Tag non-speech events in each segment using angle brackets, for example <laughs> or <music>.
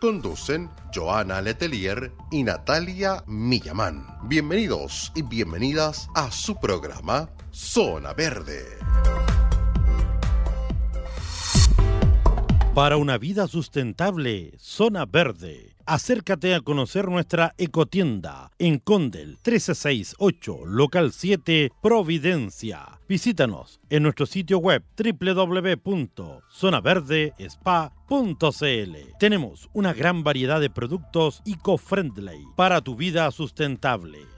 Conducen Joana Letelier y Natalia Millamán. Bienvenidos y bienvenidas a su programa Zona Verde. Para una vida sustentable, Zona Verde. Acércate a conocer nuestra ecotienda en Condel 1368, local 7, Providencia. Visítanos en nuestro sitio web www.zonaverdespa.cl. Tenemos una gran variedad de productos eco-friendly para tu vida sustentable.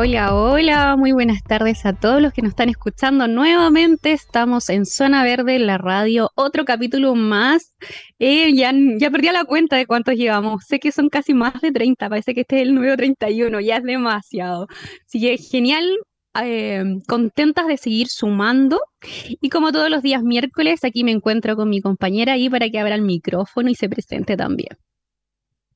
Hola, hola, muy buenas tardes a todos los que nos están escuchando. Nuevamente estamos en Zona Verde, la radio, otro capítulo más. Eh, ya, ya perdí la cuenta de cuántos llevamos. Sé que son casi más de 30, parece que este es el nuevo 31, ya es demasiado. Así que genial, eh, contentas de seguir sumando. Y como todos los días miércoles, aquí me encuentro con mi compañera ahí para que abra el micrófono y se presente también.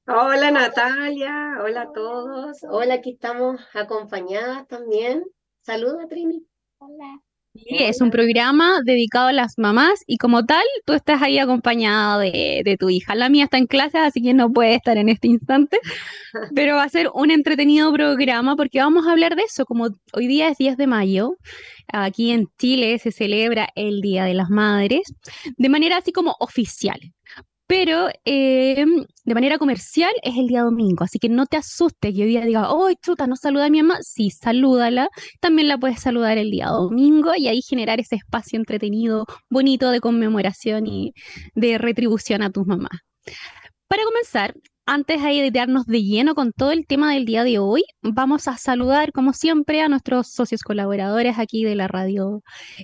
Hola Natalia, hola a todos. Hola, aquí estamos acompañadas también. Saluda Trini. Hola. Sí, es un programa dedicado a las mamás y como tal, tú estás ahí acompañada de, de tu hija. La mía está en clase, así que no puede estar en este instante, <laughs> pero va a ser un entretenido programa porque vamos a hablar de eso. Como hoy día es 10 de mayo, aquí en Chile se celebra el Día de las Madres de manera así como oficial pero eh, de manera comercial es el día domingo, así que no te asustes que hoy día diga, oh, chuta, no saluda a mi mamá, sí, salúdala, también la puedes saludar el día domingo y ahí generar ese espacio entretenido, bonito de conmemoración y de retribución a tus mamás. Para comenzar, antes de darnos de lleno con todo el tema del día de hoy, vamos a saludar, como siempre, a nuestros socios colaboradores aquí de la radio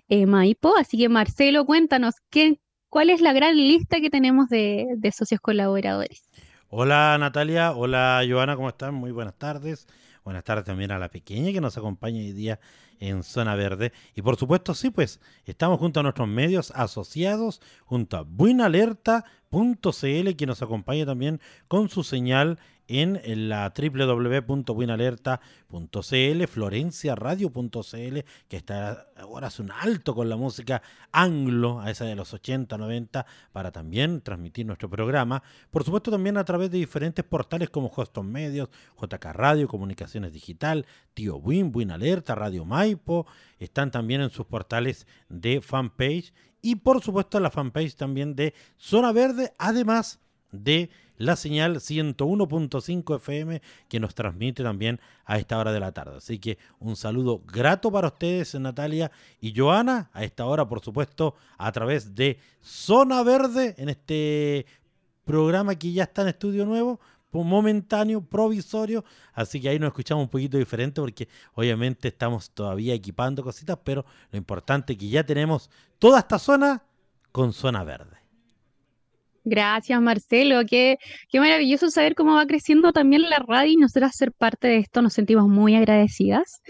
eh, Maipo. Así que, Marcelo, cuéntanos, ¿qué, ¿Cuál es la gran lista que tenemos de, socios colaboradores? Hola Natalia, hola Joana, ¿cómo están? Muy buenas tardes. Buenas tardes también a la pequeña que nos acompaña hoy día en Zona Verde. Y por supuesto, sí, pues estamos junto a nuestros medios asociados, junto a Buenalerta.cl, que nos acompaña también con su señal en la www.buenalerta.cl, florenciaradio.cl, que está ahora hace un alto con la música anglo, a esa de los 80, 90, para también transmitir nuestro programa. Por supuesto, también a través de diferentes portales como Hoston Medios, JK Radio, Comunicaciones Digital, Tío Win, Buenalerta, Radio Están también en sus portales de fanpage y por supuesto la fanpage también de Zona Verde, además de la señal 101.5 FM que nos transmite también a esta hora de la tarde. Así que un saludo grato para ustedes, Natalia y Joana, a esta hora, por supuesto, a través de Zona Verde, en este programa que ya está en estudio nuevo, momentáneo, provisorio, así que ahí nos escuchamos un poquito diferente porque obviamente estamos todavía equipando cositas, pero lo importante es que ya tenemos toda esta zona con zona verde. Gracias, Marcelo. Qué, qué maravilloso saber cómo va creciendo también la radio y nosotras ser parte de esto nos sentimos muy agradecidas.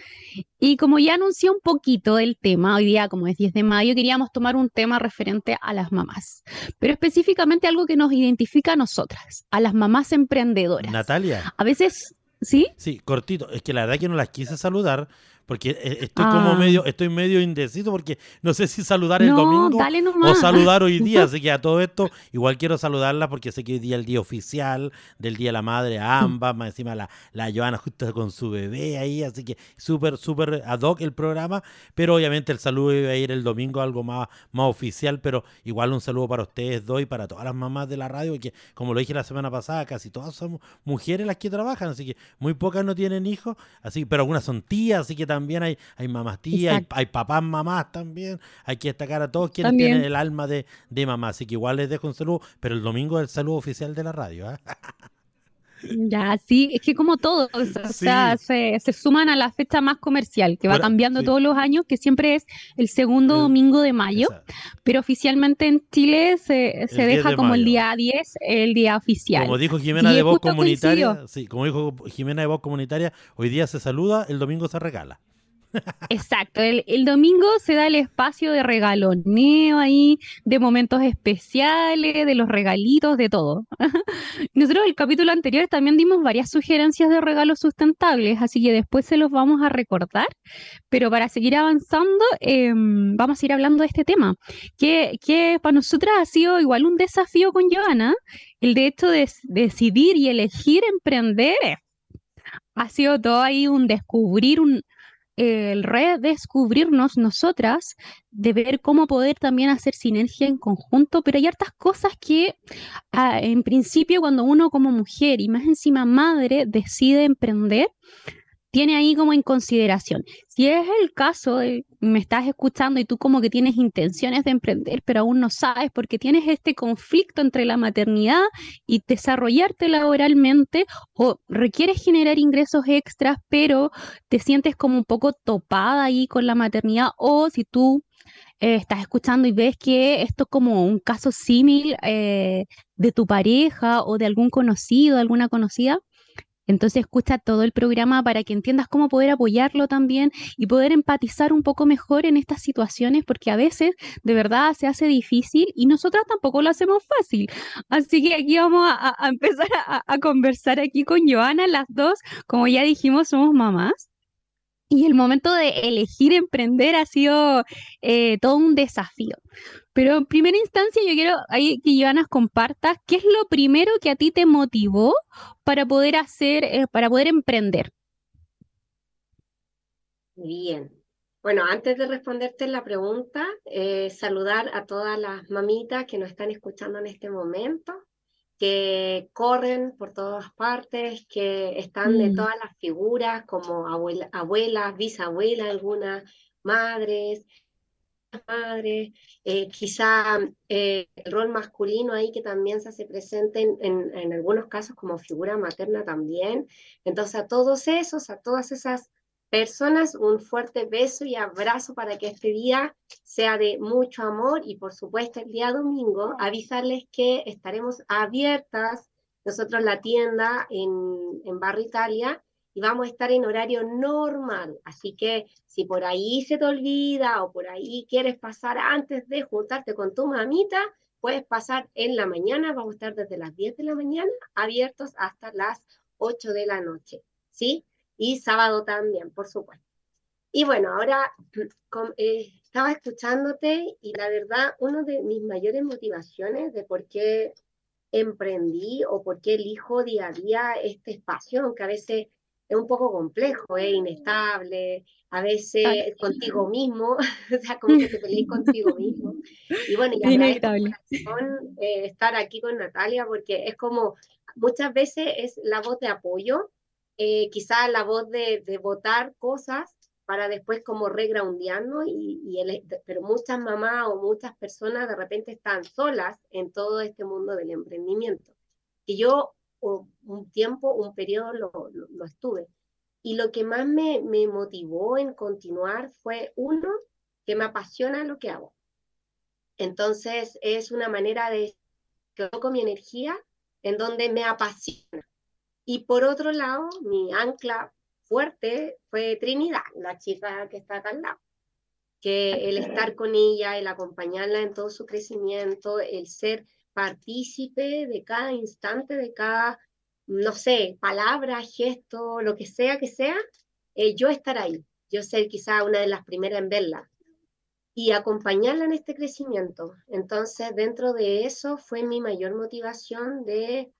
Y como ya anuncié un poquito del tema, hoy día, como es 10 de mayo, queríamos tomar un tema referente a las mamás, pero específicamente algo que nos identifica a nosotras, a las mamás emprendedoras. Natalia. A veces, ¿sí? Sí, cortito. Es que la verdad que no las quise saludar porque eh, estoy como Ah. medio, estoy medio indeciso porque no sé si saludar el No, domingo o saludar hoy día, <laughs> así que a todo esto igual quiero saludarla porque sé que hoy día es el día oficial del Día de la Madre a ambas, más encima la, la Joana justo con su bebé ahí, así que súper, súper ad hoc el programa, pero obviamente el saludo iba a ir el domingo algo más, más oficial, pero igual un saludo para ustedes dos y para todas las mamás de la radio, porque como lo dije la semana pasada, casi todas son mujeres las que trabajan, así que muy pocas no tienen hijos, así pero algunas son tías, así que también hay, hay mamás tías, hay, hay papás mamás también, hay que destacar a todos quienes También. tienen el alma de, de mamá, así que igual les dejo un saludo, pero el domingo es el saludo oficial de la radio, ¿ah? <laughs> Ya, sí, es que como todos, o sea, Sí. se, se suman a la fecha más comercial, que va Ahora, cambiando sí. todos los años, que siempre es el segundo El- domingo de mayo, pero oficialmente en Chile se, se 10 deja de como el día 10, el día oficial. Como dijo Jimena Sí, de Voz Comunitaria, coincidió. sí, como dijo Jimena de Voz Comunitaria, hoy día se saluda, el domingo se regala. Exacto, el, domingo se da el espacio de regaloneo ahí, de momentos especiales, de los regalitos, de todo. <laughs> Nosotros el capítulo anterior también dimos varias sugerencias de regalos sustentables, así que después se los vamos a recordar, pero para seguir avanzando, em, vamos a ir hablando de este tema, que, para nosotras ha sido igual un desafío con Joana, el de hecho de decidir y elegir emprender. Ha sido todo ahí un descubrir, un, el redescubrirnos nosotras, de ver cómo poder también hacer sinergia en conjunto, pero hay hartas cosas que ah, en principio cuando uno como mujer y más encima madre decide emprender, tiene ahí como en consideración. Si es el caso, de- me estás escuchando y tú como que tienes intenciones de emprender, pero aún no sabes porque tienes este conflicto entre la maternidad y desarrollarte laboralmente o requieres generar ingresos extras, pero te sientes como un poco topada ahí con la maternidad o si tú eh, estás escuchando y ves que esto es como un caso símil eh, de tu pareja o de algún conocido, alguna conocida. Entonces escucha todo el programa para que entiendas cómo poder apoyarlo también y poder empatizar un poco mejor en estas situaciones, porque a veces de verdad se hace difícil y nosotras tampoco lo hacemos fácil. Así que aquí vamos a, a- empezar a, a conversar aquí con Joana, las dos, como ya dijimos, somos mamás. Y el momento de elegir emprender ha sido eh, todo un desafío. Pero en primera instancia yo quiero ahí que Joana compartas qué es lo primero que a ti te motivó para poder hacer, eh, para poder emprender. Bien. Bueno, antes de responderte la pregunta, eh, saludar a todas las mamitas que nos están escuchando en este momento, que corren por todas partes, que están de Mm. todas las figuras, como abuela- abuelas, bisabuelas, algunas madres, madres, eh, quizá eh, el rol masculino ahí que también se hace presente en, en- en algunos casos como figura materna también. Entonces a todos esos, a todas esas personas, un fuerte beso y abrazo para que este día sea de mucho amor y por supuesto el día domingo avisarles que estaremos abiertas nosotros la tienda en, en Barrio Italia y vamos a estar en horario normal. Así que si por ahí se te olvida o por ahí quieres pasar antes de juntarte con tu mamita, puedes pasar en la mañana. Vamos a estar desde las 10 de la mañana abiertos hasta las 8 de la noche. ¿Sí? Y sábado también, por supuesto. Y bueno, ahora <clears throat> eh, estaba escuchándote y la verdad, una de mis mayores motivaciones de por qué emprendí o por qué elijo día a día este espacio, aunque a veces es un poco complejo, es inestable, a veces Ay. contigo mismo, <laughs> o sea, como que te peleas contigo mismo. Y bueno, y <laughs> Inevitable. eh, estar aquí con Natalia porque es como, muchas veces es la voz de apoyo, eh, quizás la voz de, de votar cosas para después como regroundearnos, y, y el- pero muchas mamás o muchas personas de repente están solas en todo este mundo del emprendimiento. Y yo un tiempo, un periodo lo, estuve. Y lo que más me, me motivó en continuar fue, uno, que me apasiona lo que hago. Entonces es una manera de que con mi energía en donde me apasiona. Y por otro lado, mi ancla fuerte fue Trinidad, la chica que está acá al lado. Que el estar con ella, el acompañarla en todo su crecimiento, el ser partícipe de cada instante, de cada, no sé, palabra, gesto, lo que sea que sea, eh, yo estar ahí. yo ser quizá una de las primeras en verla y acompañarla en este crecimiento. Entonces, dentro de eso fue mi mayor motivación de,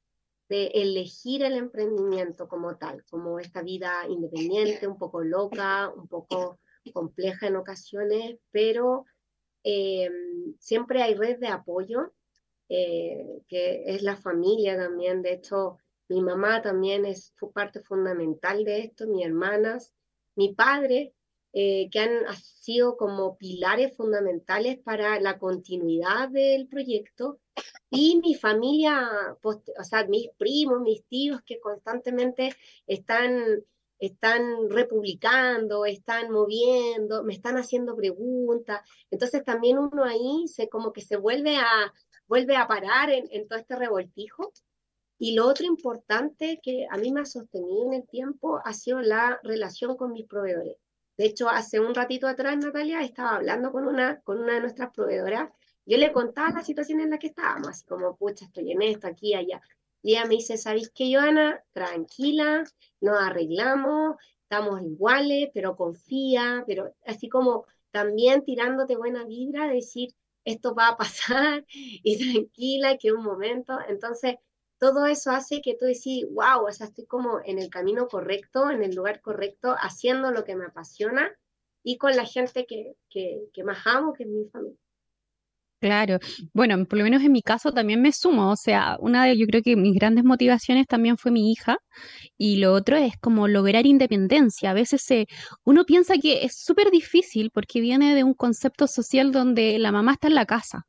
de elegir el emprendimiento como tal, como esta vida independiente, un poco loca, un poco compleja en ocasiones, pero eh, siempre hay red de apoyo, eh, que es la familia también. De hecho, mi mamá también es parte fundamental de esto, mis hermanas, mi padre, eh, que han sido como pilares fundamentales para la continuidad del proyecto y mi familia, o sea, mis primos, mis tíos que constantemente están, están republicando, están moviendo, me están haciendo preguntas. Entonces también uno ahí se como que se vuelve a, vuelve a parar en, todo este revoltijo. Y lo otro importante que a mí me ha sostenido en el tiempo ha sido la relación con mis proveedores. De hecho, hace un ratito atrás, Natalia, estaba hablando con una, con una de nuestras proveedoras. Yo le contaba la situación en la que estábamos, como, pucha, estoy en esto, aquí, allá. Y ella me dice, ¿sabéis qué, Joana? Tranquila, nos arreglamos, estamos iguales, pero confía, pero así como también tirándote buena vibra, decir, esto va a pasar, <laughs> y tranquila, que un momento. Entonces, todo eso hace que tú decís, wow, o sea, estoy como en el camino correcto, en el lugar correcto, haciendo lo que me apasiona y con la gente que, que, que más amo, que es mi familia. Claro, bueno, por lo menos en mi caso también me sumo, o sea, una de yo creo que mis grandes motivaciones también fue mi hija y lo otro es como lograr independencia. A veces se, uno piensa que es súper difícil porque viene de un concepto social donde la mamá está en la casa,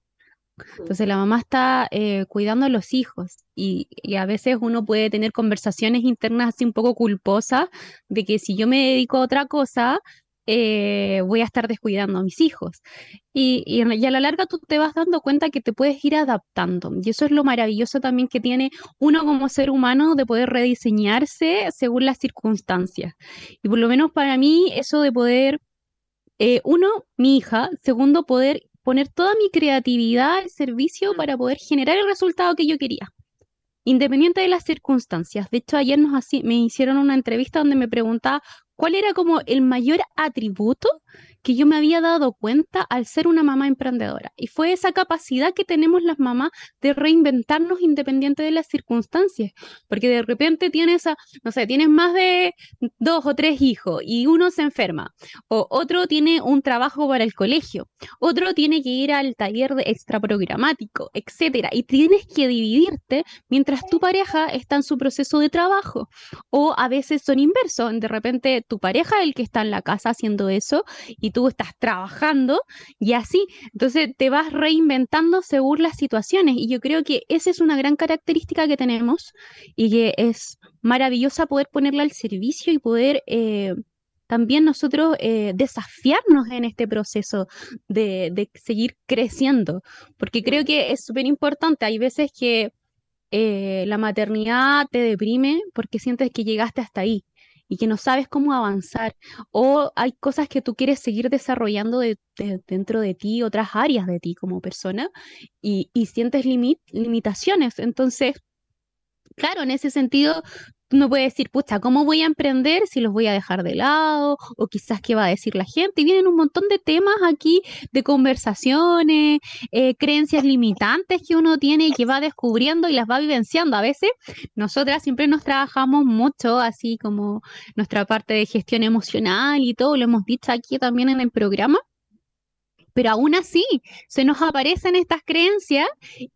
entonces la mamá está eh, cuidando a los hijos y, a veces uno puede tener conversaciones internas así un poco culposas de que si yo me dedico a otra cosa, eh, voy a estar descuidando a mis hijos. Y, y, a la larga tú te vas dando cuenta que te puedes ir adaptando. Y eso es lo maravilloso también que tiene uno como ser humano de poder rediseñarse según las circunstancias. Y por lo menos para mí eso de poder... Eh, uno, mi hija, segundo, poder poner toda mi creatividad al servicio para poder generar el resultado que yo quería, independiente de las circunstancias. De hecho, ayer nos me hicieron una entrevista donde me preguntaba cuál era como el mayor atributo que yo me había dado cuenta al ser una mamá emprendedora. Y fue esa capacidad que tenemos las mamás de reinventarnos independiente de las circunstancias. Porque de repente tienes, a, no sé, tienes más de dos o tres hijos y uno se enferma. O otro tiene un trabajo para el colegio. Otro tiene que ir al taller de extra programático, etcétera. Y tienes que dividirte mientras tu pareja está en su proceso de trabajo. O a veces son inversos. De repente tu pareja es el que está en la casa haciendo eso y tú estás trabajando y así. Entonces te vas reinventando según las situaciones y yo creo que esa es una gran característica que tenemos y que es maravillosa poder ponerla al servicio y poder... Eh, también nosotros eh, desafiarnos en este proceso de, seguir creciendo, porque creo que es súper importante. Hay veces que eh, la maternidad te deprime porque sientes que llegaste hasta ahí y que no sabes cómo avanzar o hay cosas que tú quieres seguir desarrollando dentro de ti, otras áreas de ti como persona y, sientes limitaciones. Entonces, claro, en ese sentido, uno puede decir, pucha, ¿cómo voy a emprender si los voy a dejar de lado? O quizás qué va a decir la gente. Y vienen un montón de temas aquí, de conversaciones, eh, creencias limitantes que uno tiene y que va descubriendo y las va vivenciando. A veces nosotras siempre nos trabajamos mucho, así como nuestra parte de gestión emocional y todo, lo hemos dicho aquí también en el programa pero aún así se nos aparecen estas creencias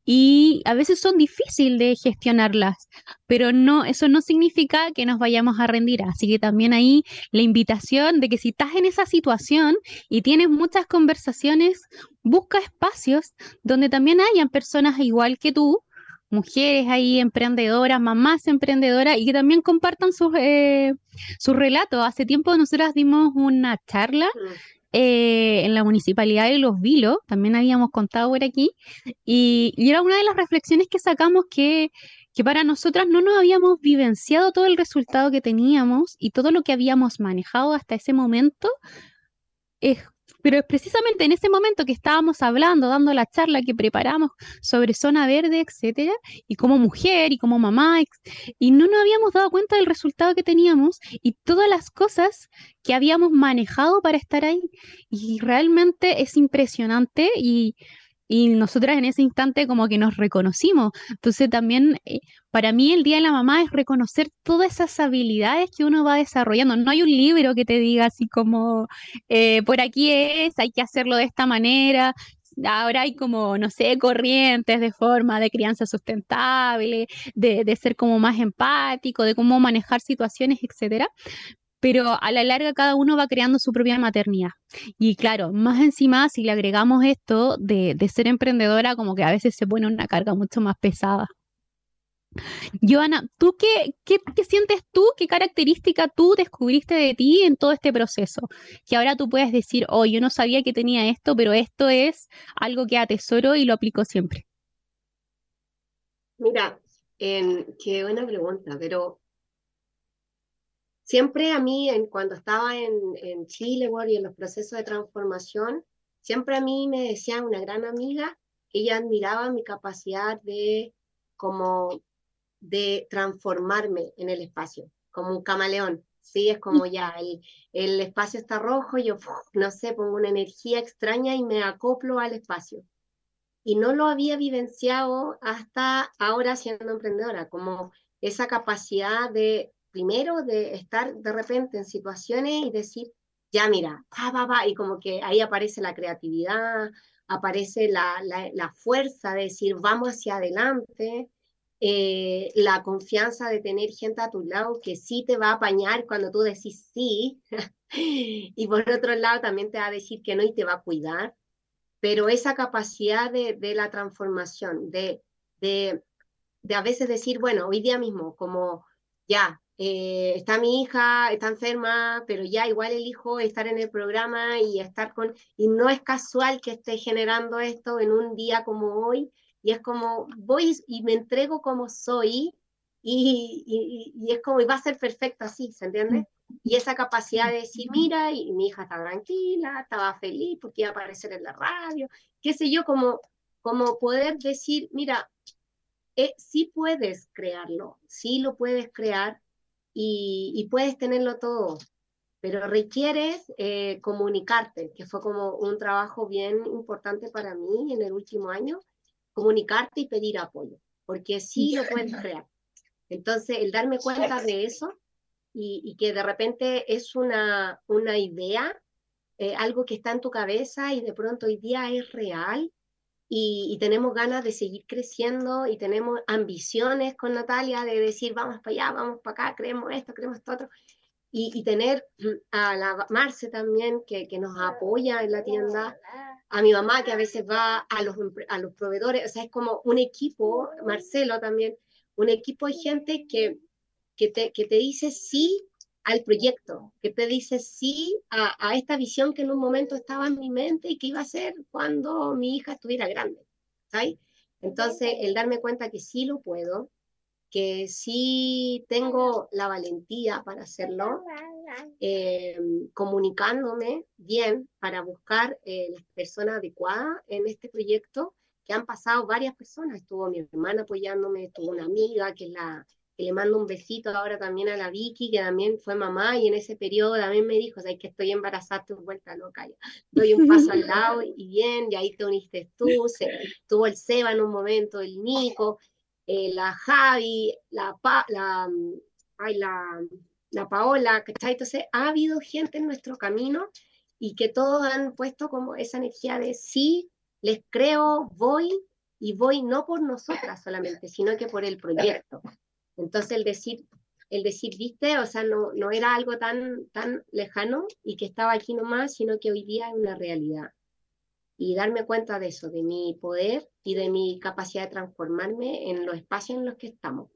y a veces son difíciles de gestionarlas, pero no, eso no significa que nos vayamos a rendir. Así que también ahí la invitación de que si estás en esa situación y tienes muchas conversaciones, busca espacios donde también hayan personas igual que tú, mujeres ahí emprendedoras, mamás emprendedoras y que también compartan sus, eh, sus relatos. Hace tiempo nosotras dimos una charla mm. Eh, en la municipalidad de Los Vilos, también habíamos contado por aquí, y, era una de las reflexiones que sacamos que, que para nosotras no nos habíamos vivenciado todo el resultado que teníamos y todo lo que habíamos manejado hasta ese momento pero precisamente en ese momento que estábamos hablando, dando la charla que preparamos sobre zona verde, etcétera, y como mujer y como mamá, y no nos habíamos dado cuenta del resultado que teníamos y todas las cosas que habíamos manejado para estar ahí. Y realmente es impresionante y y nosotras en ese instante como que nos reconocimos. Entonces también eh, para mí el Día de la Mamá es reconocer todas esas habilidades que uno va desarrollando. No hay un libro que te diga así como, eh, por aquí es, hay que hacerlo de esta manera. Ahora hay como, no sé, corrientes de forma de crianza sustentable, de, de ser como más empático, de cómo manejar situaciones, etcétera pero a la larga cada uno va creando su propia maternidad. Y claro, más encima, si le agregamos esto de, ser emprendedora, como que a veces se pone una carga mucho más pesada. Joana, ¿tú qué, qué, sientes tú? ¿Qué característica tú descubriste de ti en todo este proceso? Que ahora tú puedes decir, oh, yo no sabía que tenía esto, pero esto es algo que atesoro y lo aplico siempre. Mira, qué buena pregunta, pero siempre a mí, en, cuando estaba en, en Chile y en los procesos de transformación, siempre a mí me decía una gran amiga, ella admiraba mi capacidad de como de transformarme en el espacio, como un camaleón. Sí, es como ya, el, el espacio está rojo, yo, no sé, pongo una energía extraña y me acoplo al espacio. Y no lo había vivenciado hasta ahora siendo emprendedora, como esa capacidad de primero de estar de repente en situaciones y decir, ya mira, va, va, va, y como que ahí aparece la creatividad, aparece la, la, fuerza de decir, vamos hacia adelante, eh, la confianza de tener gente a tu lado que sí te va a apañar cuando tú decís sí, <laughs> y por otro lado también te va a decir que no y te va a cuidar, pero esa capacidad de, de la transformación, de, de, de a veces decir, bueno, hoy día mismo, como ya, eh, está mi hija, está enferma, pero ya igual elijo estar en el programa y estar con, y no es casual que esté generando esto en un día como hoy, y es como voy y me entrego como soy, y, y, es como, y va a ser perfecto así, ¿se entiende? Y esa capacidad de decir, mira, y mi hija está tranquila, estaba feliz porque iba a aparecer en la radio, qué sé yo, como, como poder decir, mira, eh, sí puedes crearlo, sí lo puedes crear, y, puedes tenerlo todo, pero requieres eh, comunicarte, que fue como un trabajo bien importante para mí en el último año, comunicarte y pedir apoyo, porque sí lo puedes crear. Entonces, el darme cuenta de eso y, que de repente es una, una idea, eh, algo que está en tu cabeza y de pronto hoy día es real y, tenemos ganas de seguir creciendo y tenemos ambiciones con Natalia de decir, vamos para allá, vamos para acá, creemos esto, creemos esto otro. Y, tener <clears throat> a la Marce también que, que, nos apoya en la tienda, a mi mamá que a veces va a los, a los proveedores, o sea, es como un equipo, Marcelo también, un equipo de gente que, que, te, que te dice sí al proyecto, que te dice sí a, esta visión que en un momento estaba en mi mente y que iba a ser cuando mi hija estuviera grande. ¿sabes? Entonces, el darme cuenta que sí lo puedo, que sí tengo la valentía para hacerlo, eh, comunicándome bien para buscar eh, las personas adecuadas en este proyecto, que han pasado varias personas. Estuvo mi hermana apoyándome, estuvo una amiga que es la que le mando un besito ahora también a la Vicky, que también fue mamá y en ese periodo también me dijo, o sea, que estoy embarazada, estoy vuelta loca, ya. doy un paso al lado <laughs> y bien, y ahí te uniste tú, se, tuvo el Seba en un momento, el Nico, eh, la Javi, la, la, ay, la, la Paola, ¿cachai? Entonces ha habido gente en nuestro camino y que todos han puesto como esa energía de sí, les creo, voy, y voy no por nosotras solamente, sino que por el proyecto. Entonces el decir, el decir, viste, o sea, no, no era algo tan, tan lejano y que estaba aquí nomás, sino que hoy día es una realidad. Y darme cuenta de eso, de mi poder y de mi capacidad de transformarme en los espacios en los que estamos.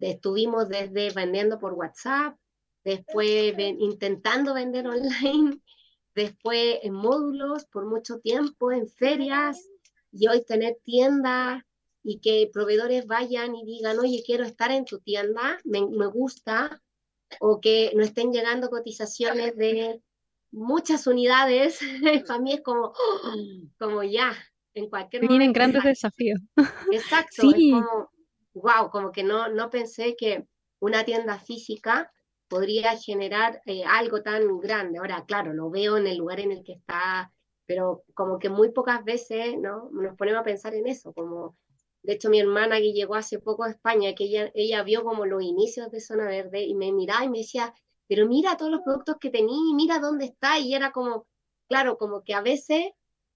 estuvimos desde vendiendo por WhatsApp, después intentando vender online, <laughs> después en módulos por mucho tiempo, en ferias, y hoy tener tiendas, y que proveedores vayan y digan, oye, quiero estar en tu tienda, me, me gusta, o que no estén llegando cotizaciones de muchas unidades, <laughs> para mí es como, <gasps> como ya, en cualquier Vienen momento. grandes desafíos. Exacto, Sí. es como, wow, como que no, no pensé que una tienda física podría generar eh, algo tan grande. Ahora, claro, lo veo en el lugar en el que está, pero como que muy pocas veces, ¿no? Nos ponemos a pensar en eso, como, de hecho, mi hermana que llegó hace poco a España, que ella, ella vio como los inicios de Zona Verde y me miraba y me decía, pero mira todos los productos que tenía, mira dónde está, y era como, claro, como que a veces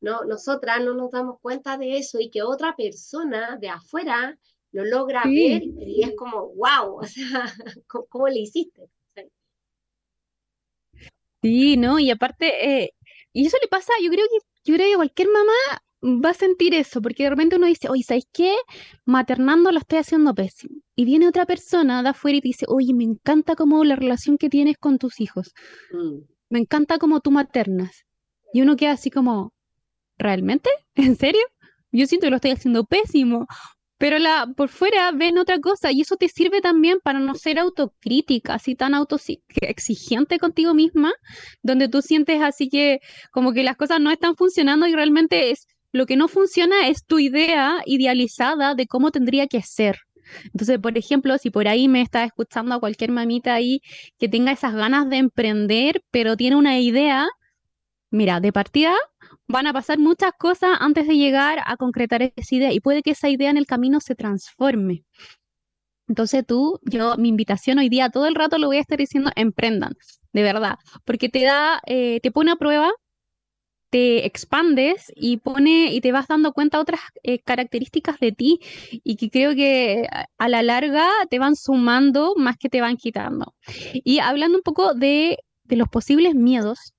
no, nosotras no nos damos cuenta de eso y que otra persona de afuera lo logra Sí. ver y es como, wow, <laughs> o sea, ¿cómo, cómo le hiciste? Sí, ¿no? Y aparte, eh, y eso le pasa, yo creo que, yo creo que cualquier mamá va a sentir eso, porque de repente uno dice, oye, ¿sabes qué? Maternando lo estoy haciendo pésimo. Y viene otra persona de afuera y te dice, oye, me encanta como la relación que tienes con tus hijos. Mm, Me encanta como tú maternas. Y uno queda así como, ¿realmente? <laughs> ¿En serio? Yo siento que lo estoy haciendo pésimo. Pero la, por fuera ven otra cosa y eso te sirve también para no ser autocrítica, así tan autoexigente contigo misma, donde tú sientes así que como que las cosas no están funcionando y realmente es lo que no funciona es tu idea idealizada de cómo tendría que ser. Entonces, por ejemplo, si por ahí me está escuchando a cualquier mamita ahí que tenga esas ganas de emprender, pero tiene una idea, mira, de partida van a pasar muchas cosas antes de llegar a concretar esa idea y puede que esa idea en el camino se transforme. Entonces tú, yo, mi invitación hoy día todo el rato lo voy a estar diciendo, emprendan, de verdad, porque te da, eh, te pone a prueba, te expandes y pone y te vas dando cuenta otras eh, características de ti y que creo que a- la larga te van sumando más que te van quitando. Y hablando un poco de, de los posibles miedos,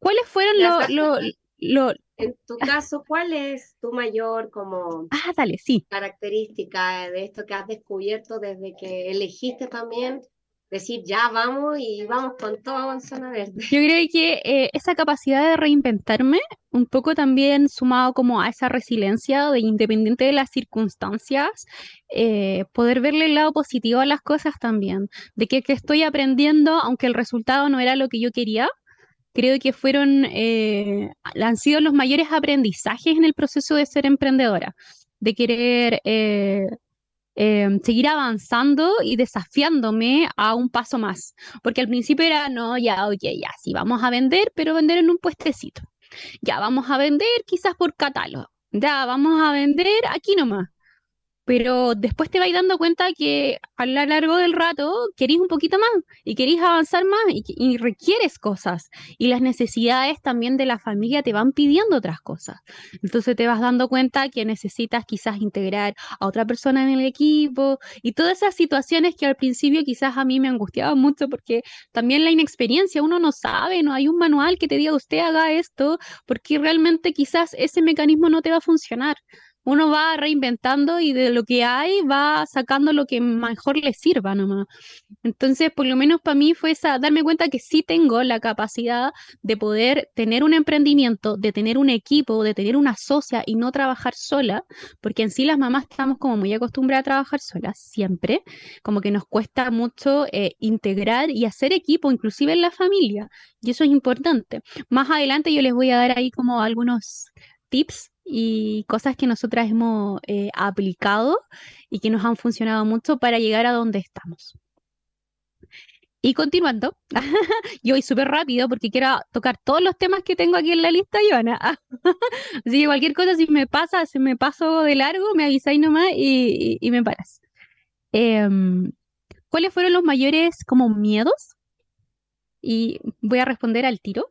¿cuáles fueron los, está. lo, lo- En tu <laughs> caso, ¿cuál es tu mayor como Ah, dale, sí. característica de esto que has descubierto desde que elegiste también decir ya vamos y vamos con todo en zona verde? Yo creo que eh, esa capacidad de reinventarme, un poco también sumado como a esa resiliencia de independiente de las circunstancias, eh, poder verle el lado positivo a las cosas también, de que, estoy aprendiendo, aunque el resultado no era lo que yo quería, creo que fueron, eh, han sido los mayores aprendizajes en el proceso de ser emprendedora, de querer eh, eh, seguir avanzando y desafiándome a un paso más. Porque al principio era, no, ya, oye, ya, sí, vamos a vender, pero vender en un puestecito. Ya, vamos a vender quizás por catálogo. Ya, vamos a vender aquí nomás. Pero después te vais dando cuenta que a lo largo del rato querís un poquito más y querís avanzar más y, requieres cosas. Y las necesidades también de la familia te van pidiendo otras cosas. Entonces te vas dando cuenta que necesitas quizás integrar a otra persona en el equipo y todas esas situaciones que al principio quizás a mí me angustiaban mucho porque también la inexperiencia, uno no sabe, no hay un manual que te diga usted haga esto porque realmente quizás ese mecanismo no te va a funcionar. Uno va reinventando y de lo que hay va sacando lo que mejor le sirva nomás. Entonces, por lo menos para mí fue esa, darme cuenta que sí tengo la capacidad de poder tener un emprendimiento, de tener un equipo, de tener una socia y no trabajar sola, porque en sí las mamás estamos como muy acostumbradas a trabajar solas, siempre, como que nos cuesta mucho eh, integrar y hacer equipo, inclusive en la familia, y eso es importante. Más adelante yo les voy a dar ahí como algunos tips y cosas que nosotras hemos eh, aplicado y que nos han funcionado mucho para llegar a donde estamos. Y continuando, <laughs> yo voy súper rápido porque quiero tocar todos los temas que tengo aquí en la lista, Joana. <laughs> Así que cualquier cosa, si me pasa, si me paso de largo, me avisáis nomás y, y- y me paras. Em, ¿cuáles fueron los mayores como miedos? Y voy a responder al tiro.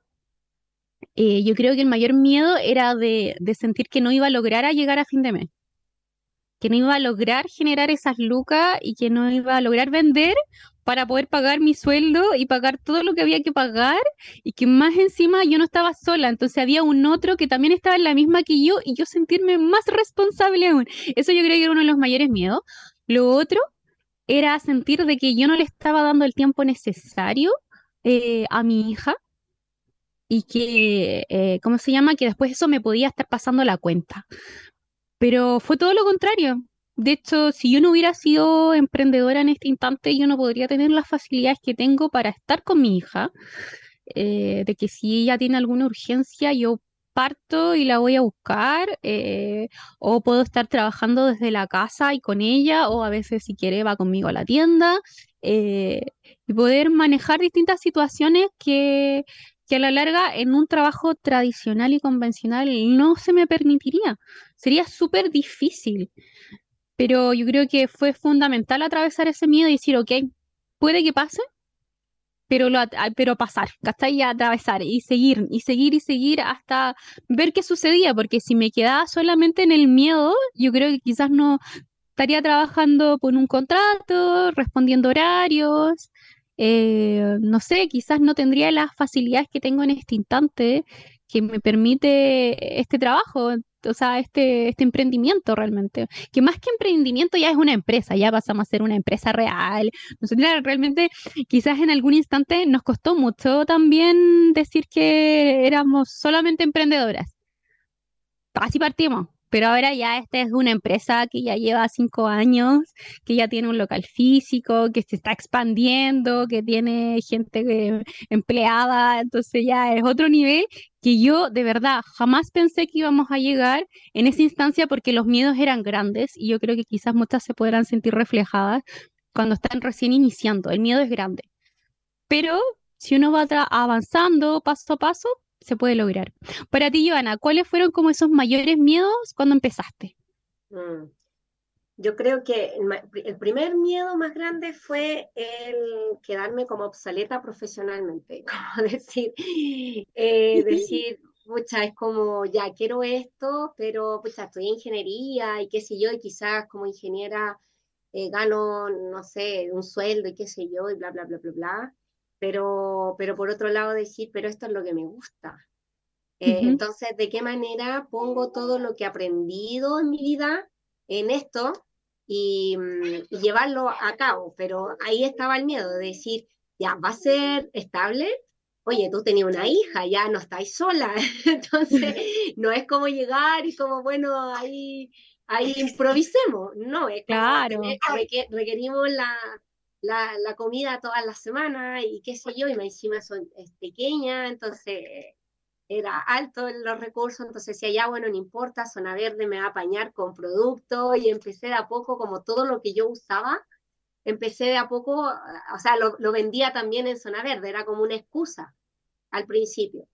Eh, yo creo que el mayor miedo era de, sentir que no iba a lograr llegar a fin de mes, que no iba a lograr generar esas lucas y que no iba a lograr vender para poder pagar mi sueldo y pagar todo lo que había que pagar y que más encima yo no estaba sola, entonces había un otro que también estaba en la misma que yo y yo sentirme más responsable aún. Eso yo creo que era uno de los mayores miedos. Lo otro era sentir de que yo no le estaba dando el tiempo necesario eh, a mi hija y que, eh, ¿cómo se llama? Que después eso me podía estar pasando la cuenta. Pero fue todo lo contrario. De hecho, si yo no hubiera sido emprendedora en este instante, yo no podría tener las facilidades que tengo para estar con mi hija, eh, de que si ella tiene alguna urgencia, yo parto y la voy a buscar, eh, o puedo estar trabajando desde la casa y con ella, o a veces si quiere va conmigo a la tienda, eh, y poder manejar distintas situaciones que, que a la larga en un trabajo tradicional y convencional no se me permitiría. Sería súper difícil. Pero yo creo que fue fundamental atravesar ese miedo y decir, ok, puede que pase, pero, lo, pero pasar, ¿cachai? Y atravesar y seguir, y seguir, y seguir hasta ver qué sucedía, porque si me quedaba solamente en el miedo, yo creo que quizás no estaría trabajando por un contrato, respondiendo horarios, eh, no sé, quizás no tendría las facilidades que tengo en este instante que me permite este trabajo o sea, este, este emprendimiento realmente, que más que emprendimiento ya es una empresa, ya pasamos a ser una empresa real. Nosotros realmente quizás en algún instante nos costó mucho también decir que éramos solamente emprendedoras. Así partimos, pero ahora ya esta es una empresa que ya lleva cinco años, que ya tiene un local físico, que se está expandiendo, que tiene gente eh, empleada, entonces ya es otro nivel que yo de verdad jamás pensé que íbamos a llegar en esa instancia porque los miedos eran grandes y yo creo que quizás muchas se podrán sentir reflejadas cuando están recién iniciando. El miedo es grande. Pero si uno va avanzando paso a paso, se puede lograr. Para ti, Joana, ¿cuáles fueron como esos mayores miedos cuando empezaste? Mm. Yo creo que el, primer miedo más grande fue el quedarme como obsoleta profesionalmente, <laughs> como decir, eh, <laughs> decir, pucha, es como, ya quiero esto, pero pucha, estoy en ingeniería y qué sé yo, y quizás como ingeniera eh, gano, no sé, un sueldo y qué sé yo, y bla, bla, bla, bla, bla pero, pero por otro lado decir, pero esto es lo que me gusta. Eh, entonces, ¿de qué manera pongo todo lo que he aprendido en mi vida en esto y, mm, llevarlo a cabo? Pero ahí estaba el miedo de decir, ya, ¿va a ser estable? Oye, tú tenías una hija, ya no estáis sola. <laughs> Entonces, <laughs> no es como llegar y como, bueno, ahí, ahí improvisemos. No, es claro. requerimos la, la, comida todas las semanas y qué sé yo, y encima son, es pequeña, entonces era alto en los recursos, entonces decía, ya bueno, no importa, Zona Verde me va a apañar con productos y empecé de a poco, como todo lo que yo usaba, empecé de a poco, o sea, lo, lo vendía también en Zona Verde, era como una excusa al principio.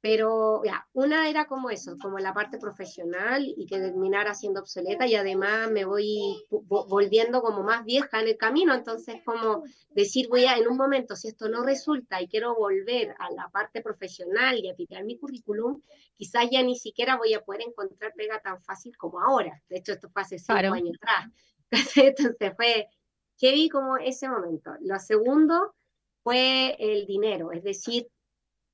Pero ya, una era como eso, como la parte profesional y que terminara siendo obsoleta y además me voy volviendo como más vieja en el camino, entonces como decir voy a en un momento, si esto no resulta y quiero volver a la parte profesional y aplicar mi currículum, quizás ya ni siquiera voy a poder encontrar pega tan fácil como ahora. De hecho, esto fue hace cinco años atrás. <laughs> Entonces fue vi como ese momento. Lo segundo fue el dinero, es decir,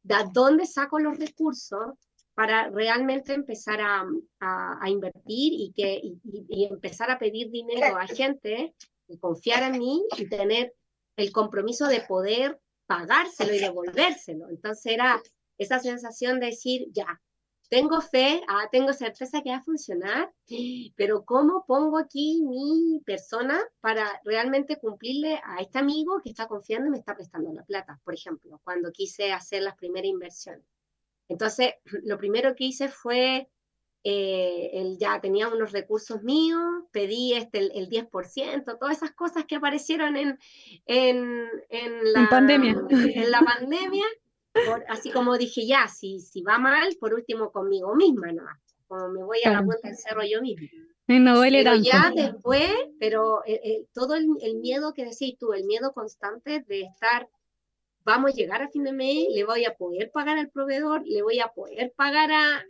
de dónde saco los recursos para realmente empezar a, invertir y, que, y, empezar a pedir dinero a gente y confiar en mí y tener el compromiso de poder pagárselo y devolvérselo. Entonces era esa sensación de decir, ya, tengo fe, ah, tengo certeza que va a funcionar, pero ¿cómo pongo aquí mi persona para realmente cumplirle a este amigo que está confiando y me está prestando la plata? Por ejemplo, cuando quise hacer las primeras inversiones. Entonces, <clears throat> lo primero que hice fue, eh, el, ya tenía unos recursos míos, pedí este, el, 10%, todas esas cosas que aparecieron en, en, en la pandemia. En la pandemia así como dije, ya, si, si va mal, por último conmigo misma, ¿no? Como me voy a la cuenta del cerro yo misma. No pero ya después, pero eh, eh, todo el, miedo que decís tú, el miedo constante de estar, vamos a llegar a fin de mes, le voy a poder pagar al proveedor, le voy a poder pagar a,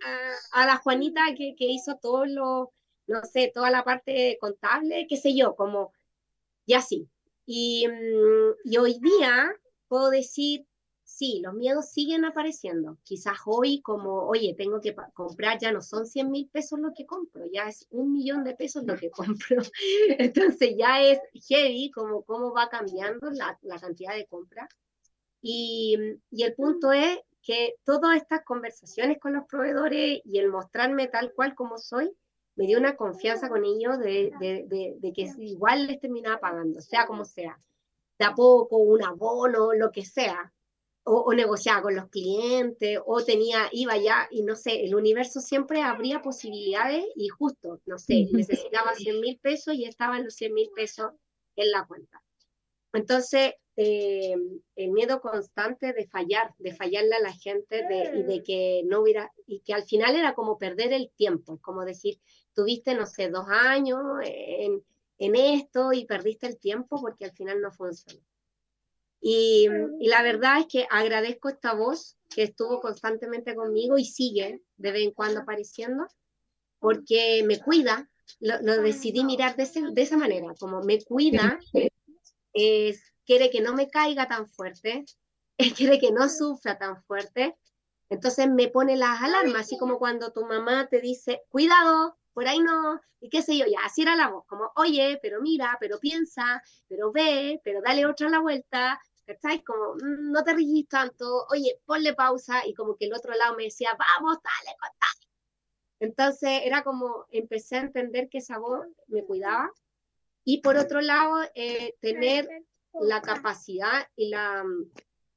a, la Juanita que, que, hizo todo lo, no sé, toda la parte contable, qué sé yo, como, ya sí. Y, mm, y hoy día puedo decir, sí, los miedos siguen apareciendo. Quizás hoy como, oye, tengo que comprar, ya no son 100 mil pesos lo que compro, ya es un millón de pesos lo que <laughs> compro. <laughs> Entonces ya es heavy como cómo va cambiando la, la cantidad de compra. Y, y, el punto es que todas estas conversaciones con los proveedores y el mostrarme tal cual como soy, me dio una confianza con ellos de, de, de, de que igual les terminaba pagando, sea como sea, de a poco, un abono, lo que sea, o, negociaba con los clientes, o tenía, iba ya, y no sé, el universo siempre abría posibilidades y justo, no sé, necesitaba 100 mil pesos y estaban los 100 mil pesos en la cuenta. Entonces, eh, el miedo constante de fallar, de fallarle a la gente de, y de que no hubiera, y que al final era como perder el tiempo, como decir, tuviste, no sé, dos años en, en esto y perdiste el tiempo porque al final no funcionó. Y, y, la verdad es que agradezco esta voz que estuvo constantemente conmigo y sigue de vez en cuando apareciendo, porque me cuida, lo, decidí mirar de, de, esa manera, como me cuida, es, quiere que no me caiga tan fuerte, <laughs> quiere que no sufra tan fuerte, entonces me pone las alarmas, así como cuando tu mamá te dice, cuidado, por ahí no, y qué sé yo, ya, así era la voz, como, oye, pero mira, pero piensa, pero ve, pero dale otra la vuelta, ¿cachai? Como, mm, no te ríes tanto, oye, ponle pausa, y como que el otro lado me decía, vamos, dale, contale. Entonces era como, empecé a entender que esa voz me cuidaba, y por otro lado, eh, tener la capacidad y la,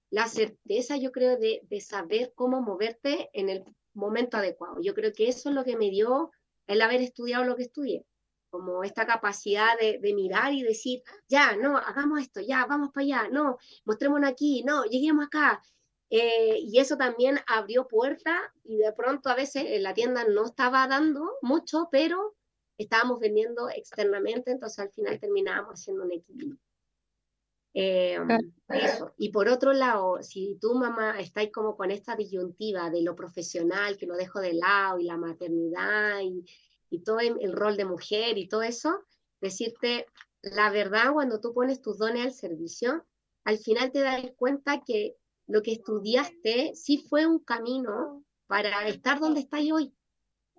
la certeza, yo creo, de, de saber cómo moverte en el momento adecuado. Yo creo que eso es lo que me dio el haber estudiado lo que estudié, como esta capacidad de, mirar y decir, ya, no, hagamos esto, ya, vamos para allá, no, mostrémonos aquí, no, lleguemos acá. Eh, y eso también abrió puertas y de pronto a veces en la tienda no estaba dando mucho, pero estábamos vendiendo externamente, entonces al final terminábamos haciendo un equilibrio. Eh, eso. Y por otro lado, si tu mamá estáis como con esta disyuntiva de lo profesional, que lo dejo de lado, y la maternidad, y, y todo el, rol de mujer y todo eso, decirte la verdad cuando tú pones tus dones al servicio, al final te das cuenta que lo que estudiaste sí fue un camino para estar donde estáis hoy.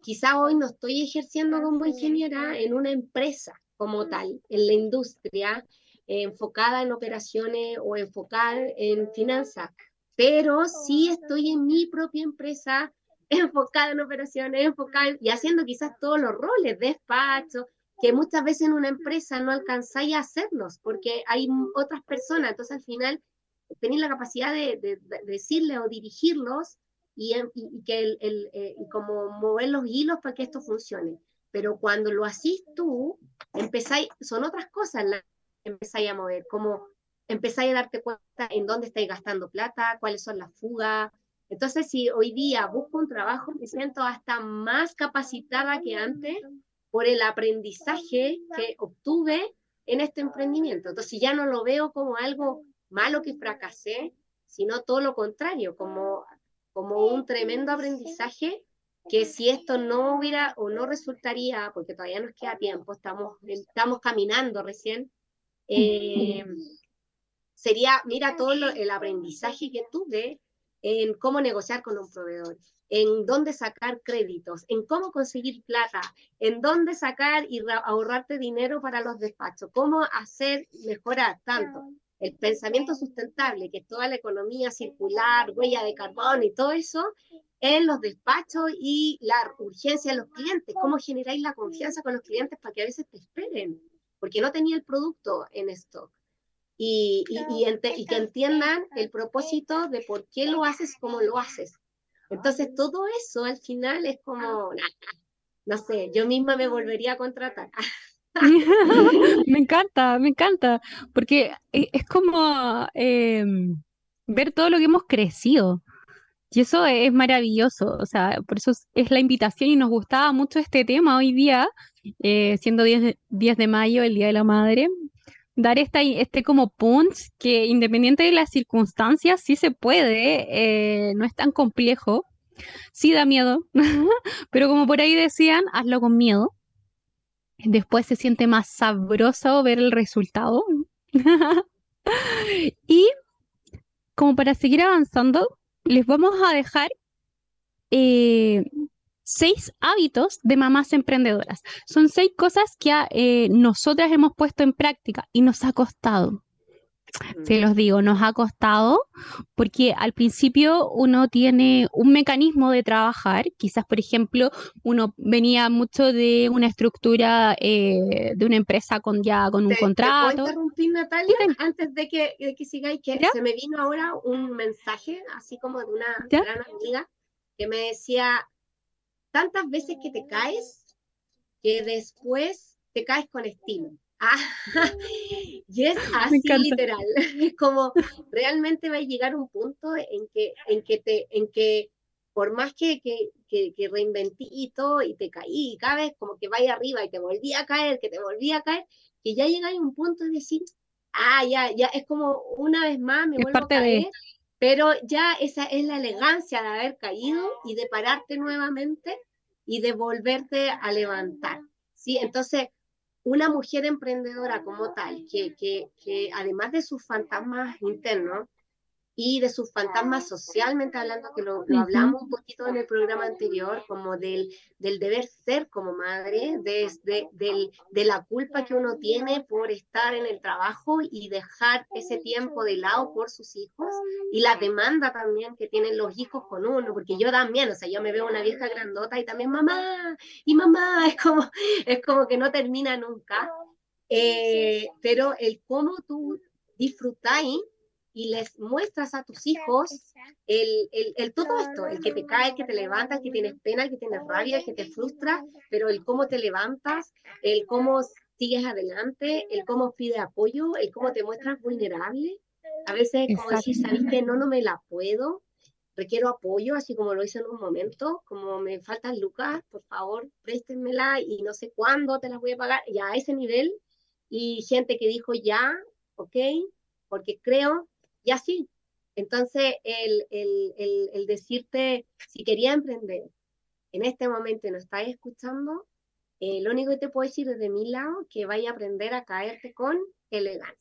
Quizá hoy no estoy ejerciendo como ingeniera en una empresa como tal, en la industria, enfocada en operaciones o enfocada en finanzas, pero sí estoy en mi propia empresa enfocada en operaciones, enfocada y haciendo quizás todos los roles, despacho, que muchas veces en una empresa no alcanzáis a hacerlos porque hay otras personas, entonces al final tenéis la capacidad de, de, decirle o dirigirlos y, y, que el, eh, como mover los hilos para que esto funcione. Pero cuando lo hacís tú, empezáis, son otras cosas las empezáis a mover, como empezáis a darte cuenta en dónde estáis gastando plata, cuáles son las fugas. Entonces, si hoy día busco un trabajo, me siento hasta más capacitada que antes por el aprendizaje que obtuve en este emprendimiento. Entonces, ya no lo veo como algo malo que fracasé, sino todo lo contrario, como, como un tremendo aprendizaje que si esto no hubiera o no resultaría, porque todavía nos queda tiempo, estamos, estamos caminando recién, eh, sería, mira todo el aprendizaje que tuve en cómo negociar con un proveedor, en dónde sacar créditos, en cómo conseguir plata, en dónde sacar y ahorrarte dinero para los despachos, cómo hacer mejorar tanto el pensamiento sustentable, que es toda la economía circular, huella de carbono y todo eso, en los despachos y la urgencia de los clientes, cómo generáis la confianza con los clientes para que a veces te esperen porque no tenía el producto en stock. Y, y, y, que entiendan el propósito de por qué lo haces como lo haces. Entonces, todo eso al final es como, no sé, yo misma me volvería a contratar. <laughs> me encanta, me encanta, porque e, es como em, ver todo lo que hemos crecido. Y eso es maravilloso, o sea, por eso es la invitación y nos gustaba mucho este tema hoy día, eh, siendo 10 de, 10 de mayo, el Día de la Madre, dar esta, este como punch que independiente de las circunstancias sí se puede, eh, no es tan complejo, sí da miedo, <laughs> pero como por ahí decían, hazlo con miedo. Después se siente más sabroso ver el resultado. <laughs> y como para seguir avanzando, les vamos a dejar eh, seis hábitos de mamás emprendedoras. Son seis cosas que eh, nosotras hemos puesto en práctica y nos ha costado. se los digo, nos ha costado porque al principio uno tiene un mecanismo de trabajar, quizás por ejemplo uno venía mucho de una estructura eh, de una empresa con ya con un contrato. ¿Te puedo interrumpir Natalia? Antes de que, de que sigáis, que se me vino ahora un mensaje así como de una gran amiga que me decía, tantas veces que te caes que después te caes con estilo. <laughs> Ah, y es así literal. <laughs> Es como realmente va a llegar un punto en que, en que, te, en que por más que, que, que, que reinventí y todo y te caí y cada vez como que vaya arriba y te volví a caer, que te volví a caer, que ya llega a un punto de decir, ah, ya, ya, es como una vez más me vuelvo a caer, pero ya esa es la elegancia de haber caído y de pararte nuevamente y de volverte a levantar. ¿sí? Entonces, una mujer emprendedora como tal, que, que, que además de sus fantasmas internos, y de sus fantasmas socialmente hablando, que lo, hablamos un poquito en el programa anterior, como del, del deber ser como madre, desde del, de la culpa que uno tiene por estar en el trabajo y dejar ese tiempo de lado por sus hijos, y la demanda también que tienen los hijos con uno, porque yo también, o sea, yo me veo una vieja grandota y también mamá, y mamá, <laughs> es como, es como que no termina nunca. Eh, pero el cómo tú disfrutáis y les muestras a tus hijos el, el, el, todo esto, el que te cae, el que te levantas, el que tienes pena, el que tienes rabia, el que te frustra, pero el cómo te levantas, el cómo sigues adelante, el cómo pide apoyo, el cómo te muestras vulnerable. A veces como decir, sabes que no, no me la puedo, requiero apoyo, así como lo hice en un momento, como me faltan lucas, por favor, préstenmela y no sé cuándo te las voy a pagar, ya a ese nivel. Y gente que dijo ya, ok, porque creo y así. Entonces, el, el, el, el decirte, si quería emprender en este momento y no estás escuchando, eh, lo único que te puedo decir desde mi lado que vaya a aprender a caerte con elegancia.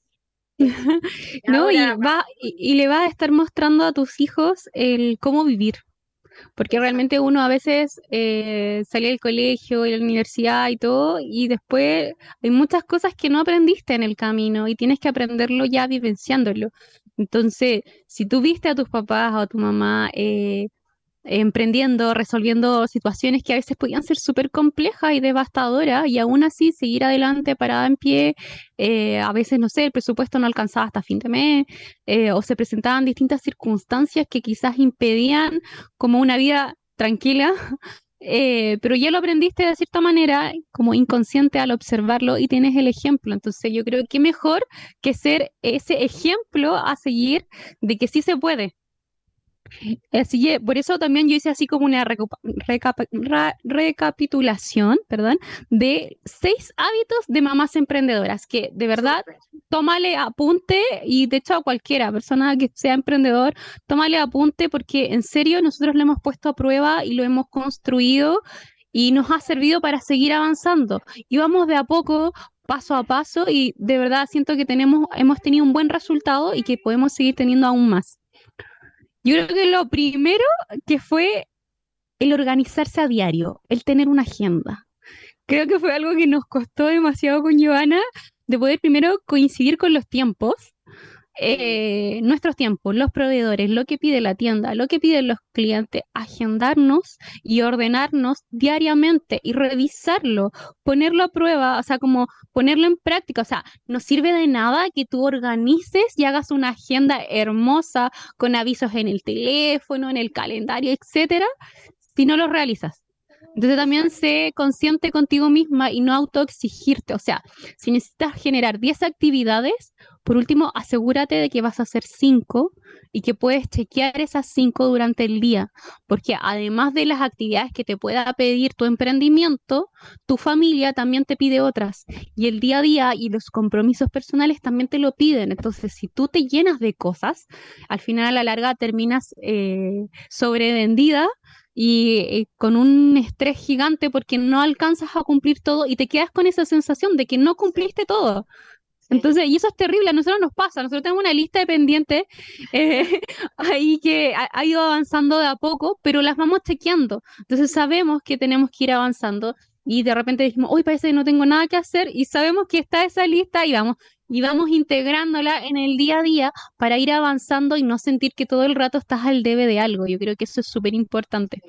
<laughs> no, y, va, y, le va a estar mostrando a tus hijos el cómo vivir. Porque realmente uno a veces eh, sale del colegio y la universidad y todo, y después hay muchas cosas que no aprendiste en el camino y tienes que aprenderlo ya vivenciándolo. Entonces, si tú viste a tus papás o a tu mamá eh, emprendiendo, resolviendo situaciones que a veces podían ser súper complejas y devastadoras, y aún así seguir adelante parada en pie, eh, a veces, no sé, el presupuesto no alcanzaba hasta fin de mes, eh, o se presentaban distintas circunstancias que quizás impedían como una vida tranquila Eh, pero ya lo aprendiste de cierta manera, como inconsciente al observarlo y tienes el ejemplo. Entonces yo creo que mejor que ser ese ejemplo a seguir de que sí se puede, Así por eso también yo hice así como una recapitulación, perdón, de seis hábitos de mamás emprendedoras, que de verdad, tómale apunte y de hecho a cualquiera persona que sea emprendedor, tómale apunte porque en serio nosotros lo hemos puesto a prueba y lo hemos construido y nos ha servido para seguir avanzando. Y vamos de a poco, paso a paso y de verdad siento que tenemos, hemos tenido un buen resultado y que podemos seguir teniendo aún más. Yo creo que lo primero que fue el organizarse a diario, el tener una agenda. Creo que fue algo que nos costó demasiado con Joana, de poder primero coincidir con los tiempos, eh, nuestros tiempos, los proveedores, lo que pide la tienda, lo que piden los clientes, agendarnos y ordenarnos diariamente y revisarlo, ponerlo a prueba, o sea, como ponerlo en práctica. O sea, no sirve de nada que tú organices y hagas una agenda hermosa con avisos en el teléfono, en el calendario, etcétera, si no lo realizas. Entonces también sé consciente contigo misma y no autoexigirte. O sea, si necesitas generar 10 actividades, por último, asegúrate de que vas a hacer cinco y que puedes chequear esas cinco durante el día, porque además de las actividades que te pueda pedir tu emprendimiento, tu familia también te pide otras y el día a día y los compromisos personales también te lo piden. Entonces, si tú te llenas de cosas, al final a la larga terminas eh, sobrevendida y eh, con un estrés gigante porque no alcanzas a cumplir todo y te quedas con esa sensación de que no cumpliste todo. Entonces, y eso es terrible, a nosotros nos pasa, nosotros tenemos una lista de pendientes eh, <laughs> ahí que ha, ido avanzando de a poco, pero las vamos chequeando. Entonces sabemos que tenemos que ir avanzando y de repente decimos, hoy parece que no tengo nada que hacer y sabemos que está esa lista y vamos y vamos integrándola en el día a día para ir avanzando y no sentir que todo el rato estás al debe de algo. Yo creo que eso es súper importante.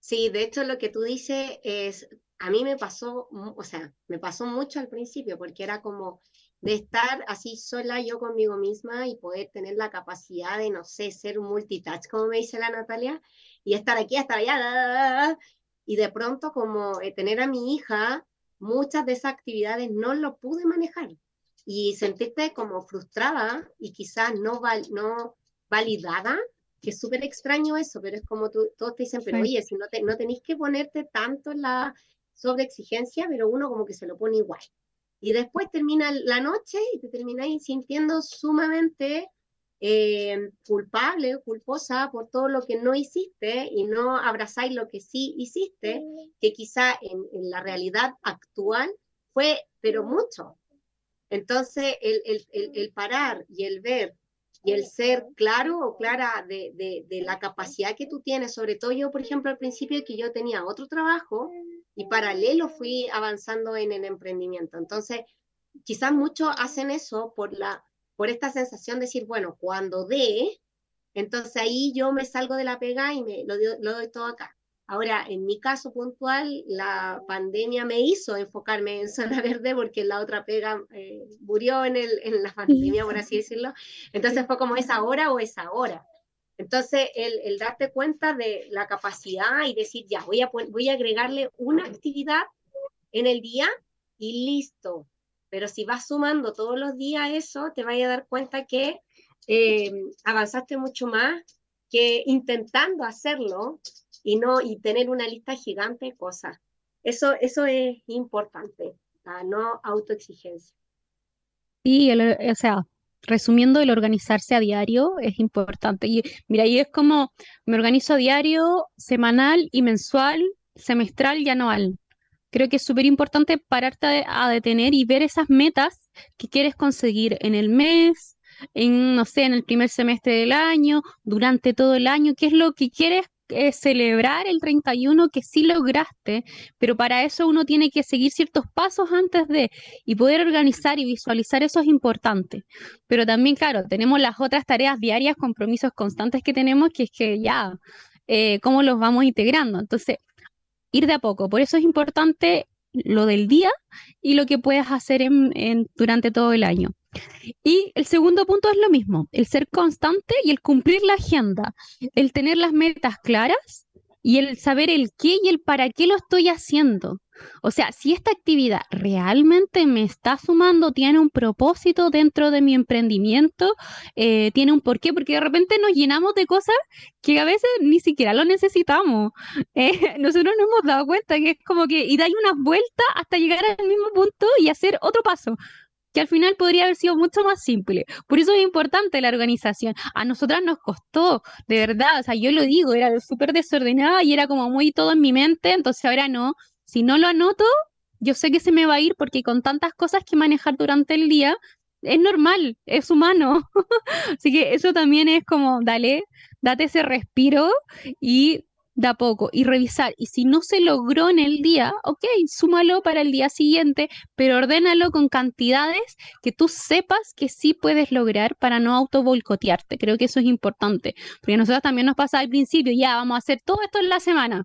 Sí, de hecho lo que tú dices es, a mí me pasó, o sea, me pasó mucho al principio porque era como de estar así sola yo conmigo misma y poder tener la capacidad de, no sé, ser multitouch, como me dice la Natalia, y estar aquí, estar allá, y de pronto como eh, tener a mi hija, muchas de esas actividades no lo pude manejar y sentirte como frustrada y quizás no, no validada, que es súper extraño eso, pero es como tú, todos te dicen, pero oye, si no, te, no tenéis que ponerte tanto en la sobreexigencia, pero uno como que se lo pone igual. Y después termina la noche y te termináis sintiendo sumamente eh, culpable, culposa por todo lo que no hiciste y no abrazáis lo que sí hiciste, que quizá en, en la realidad actual fue, pero mucho. Entonces, el, el, el, parar y el ver y el ser claro o clara de, de, de, la capacidad que tú tienes, sobre todo yo, por ejemplo, al principio que yo tenía otro trabajo y paralelo fui avanzando en el emprendimiento. Entonces, quizás muchos hacen eso por, la, por esta sensación de decir, bueno, cuando dé, entonces ahí yo me salgo de la pega y me lo, lo doy todo acá. Ahora, en mi caso puntual, la pandemia me hizo enfocarme en zona <laughs> verde porque la otra pega eh, murió en, el, en la pandemia, por así decirlo. Entonces fue como esa hora o esa hora. Entonces, el, darte cuenta de la capacidad y decir, ya, voy a, voy a agregarle una actividad en el día y listo. Pero si vas sumando todos los días eso, te vas a dar cuenta que eh, avanzaste mucho más que intentando hacerlo y no y tener una lista gigante de cosas. Eso, eso es importante, no autoexigencia. Sí, o sea, resumiendo, el organizarse a diario es importante. Y mira, ahí es como me organizo a diario, semanal y mensual, semestral y anual. Creo que es súper importante pararte a, a detener y ver esas metas que quieres conseguir en el mes, en, no sé, en el primer semestre del año, durante todo el año, qué es lo que quieres celebrar el 31 que sí lograste, pero para eso uno tiene que seguir ciertos pasos antes de y poder organizar y visualizar eso es importante. Pero también, claro, tenemos las otras tareas diarias, compromisos constantes que tenemos, que es que ya, eh, ¿cómo los vamos integrando? Entonces, ir de a poco. Por eso es importante lo del día y lo que puedes hacer en, durante todo el año. Y el segundo punto es lo mismo, el ser constante y el cumplir la agenda, el tener las metas claras y el saber el qué y el para qué lo estoy haciendo. O sea, si esta actividad realmente me está sumando, tiene un propósito dentro de mi emprendimiento, eh, tiene un porqué, porque de repente nos llenamos de cosas que a veces ni siquiera lo necesitamos. <laughs> Eh, nosotros nos hemos dado cuenta que es como que y dais una vuelta hasta llegar al mismo punto y hacer otro paso que al final podría haber sido mucho más simple. Por eso es importante la organización. A nosotras nos costó, de verdad, o sea, yo lo digo, era súper desordenada y era como muy todo en mi mente, entonces ahora no, si no lo anoto, yo sé que se me va a ir porque con tantas cosas que manejar durante el día, es normal, es humano. <laughs> Así que eso también es como, dale, date ese respiro y da poco y revisar. Y si no se logró en el día, ok, súmalo para el día siguiente, pero ordénalo con cantidades que tú sepas que sí puedes lograr para no auto Creo que eso es importante, porque a nosotros también nos pasa al principio, ya vamos a hacer todo esto en la semana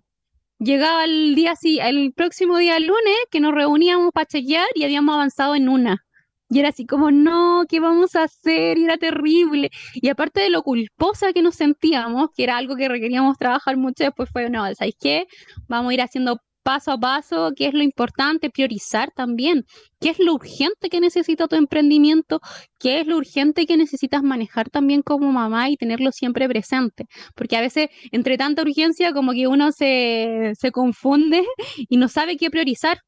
llegaba el día así, el próximo día lunes, que nos reuníamos para chequear y habíamos avanzado en una. Y era así como, no, ¿qué vamos a hacer? Y era terrible. Y aparte de lo culposa que nos sentíamos, que era algo que requeríamos trabajar mucho, después fue, no, ¿sabes qué? Vamos a ir haciendo paso a paso, qué es lo importante, priorizar también, qué es lo urgente que necesita tu emprendimiento, qué es lo urgente que necesitas manejar también como mamá y tenerlo siempre presente, porque a veces entre tanta urgencia como que uno se, se confunde <laughs> y no sabe qué priorizar.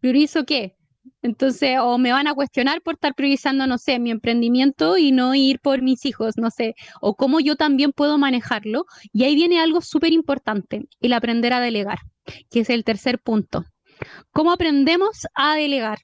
¿Priorizo qué? Entonces, o me van a cuestionar por estar priorizando, no sé, mi emprendimiento y no ir por mis hijos, no sé, o cómo yo también puedo manejarlo. Y ahí viene algo súper importante, el aprender a delegar que es el tercer punto. ¿Cómo aprendemos a delegar?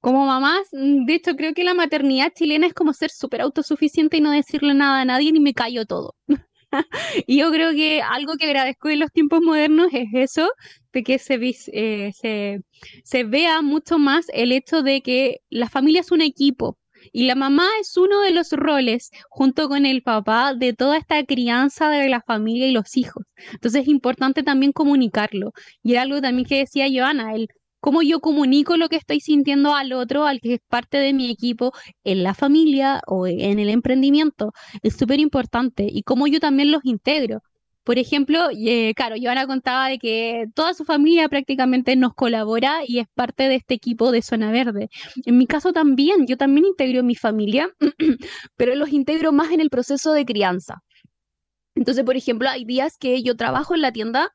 Como mamás, mm, de hecho creo que la maternidad chilena es como ser súper autosuficiente y no decirle nada a nadie ni me callo todo. <laughs> <laughs> Y yo creo que algo que agradezco en los tiempos modernos es eso, de que se, eh, se, se vea mucho más el hecho de que la familia es un equipo. Y la mamá es uno de los roles, junto con el papá, de toda esta crianza de la familia y los hijos. Entonces es importante también comunicarlo. Y era algo también que decía Joana, el cómo yo comunico lo que estoy sintiendo al otro, al que es parte de mi equipo, en la familia o en el emprendimiento, es súper importante. Y cómo yo también los integro. Por ejemplo, eh, claro, Joana contaba de que toda su familia prácticamente nos colabora y es parte de este equipo de Zona Verde. En mi caso también, yo también integro mi familia, <clears throat> pero los integro más en el proceso de crianza. Entonces, por ejemplo, hay días que yo trabajo en la tienda,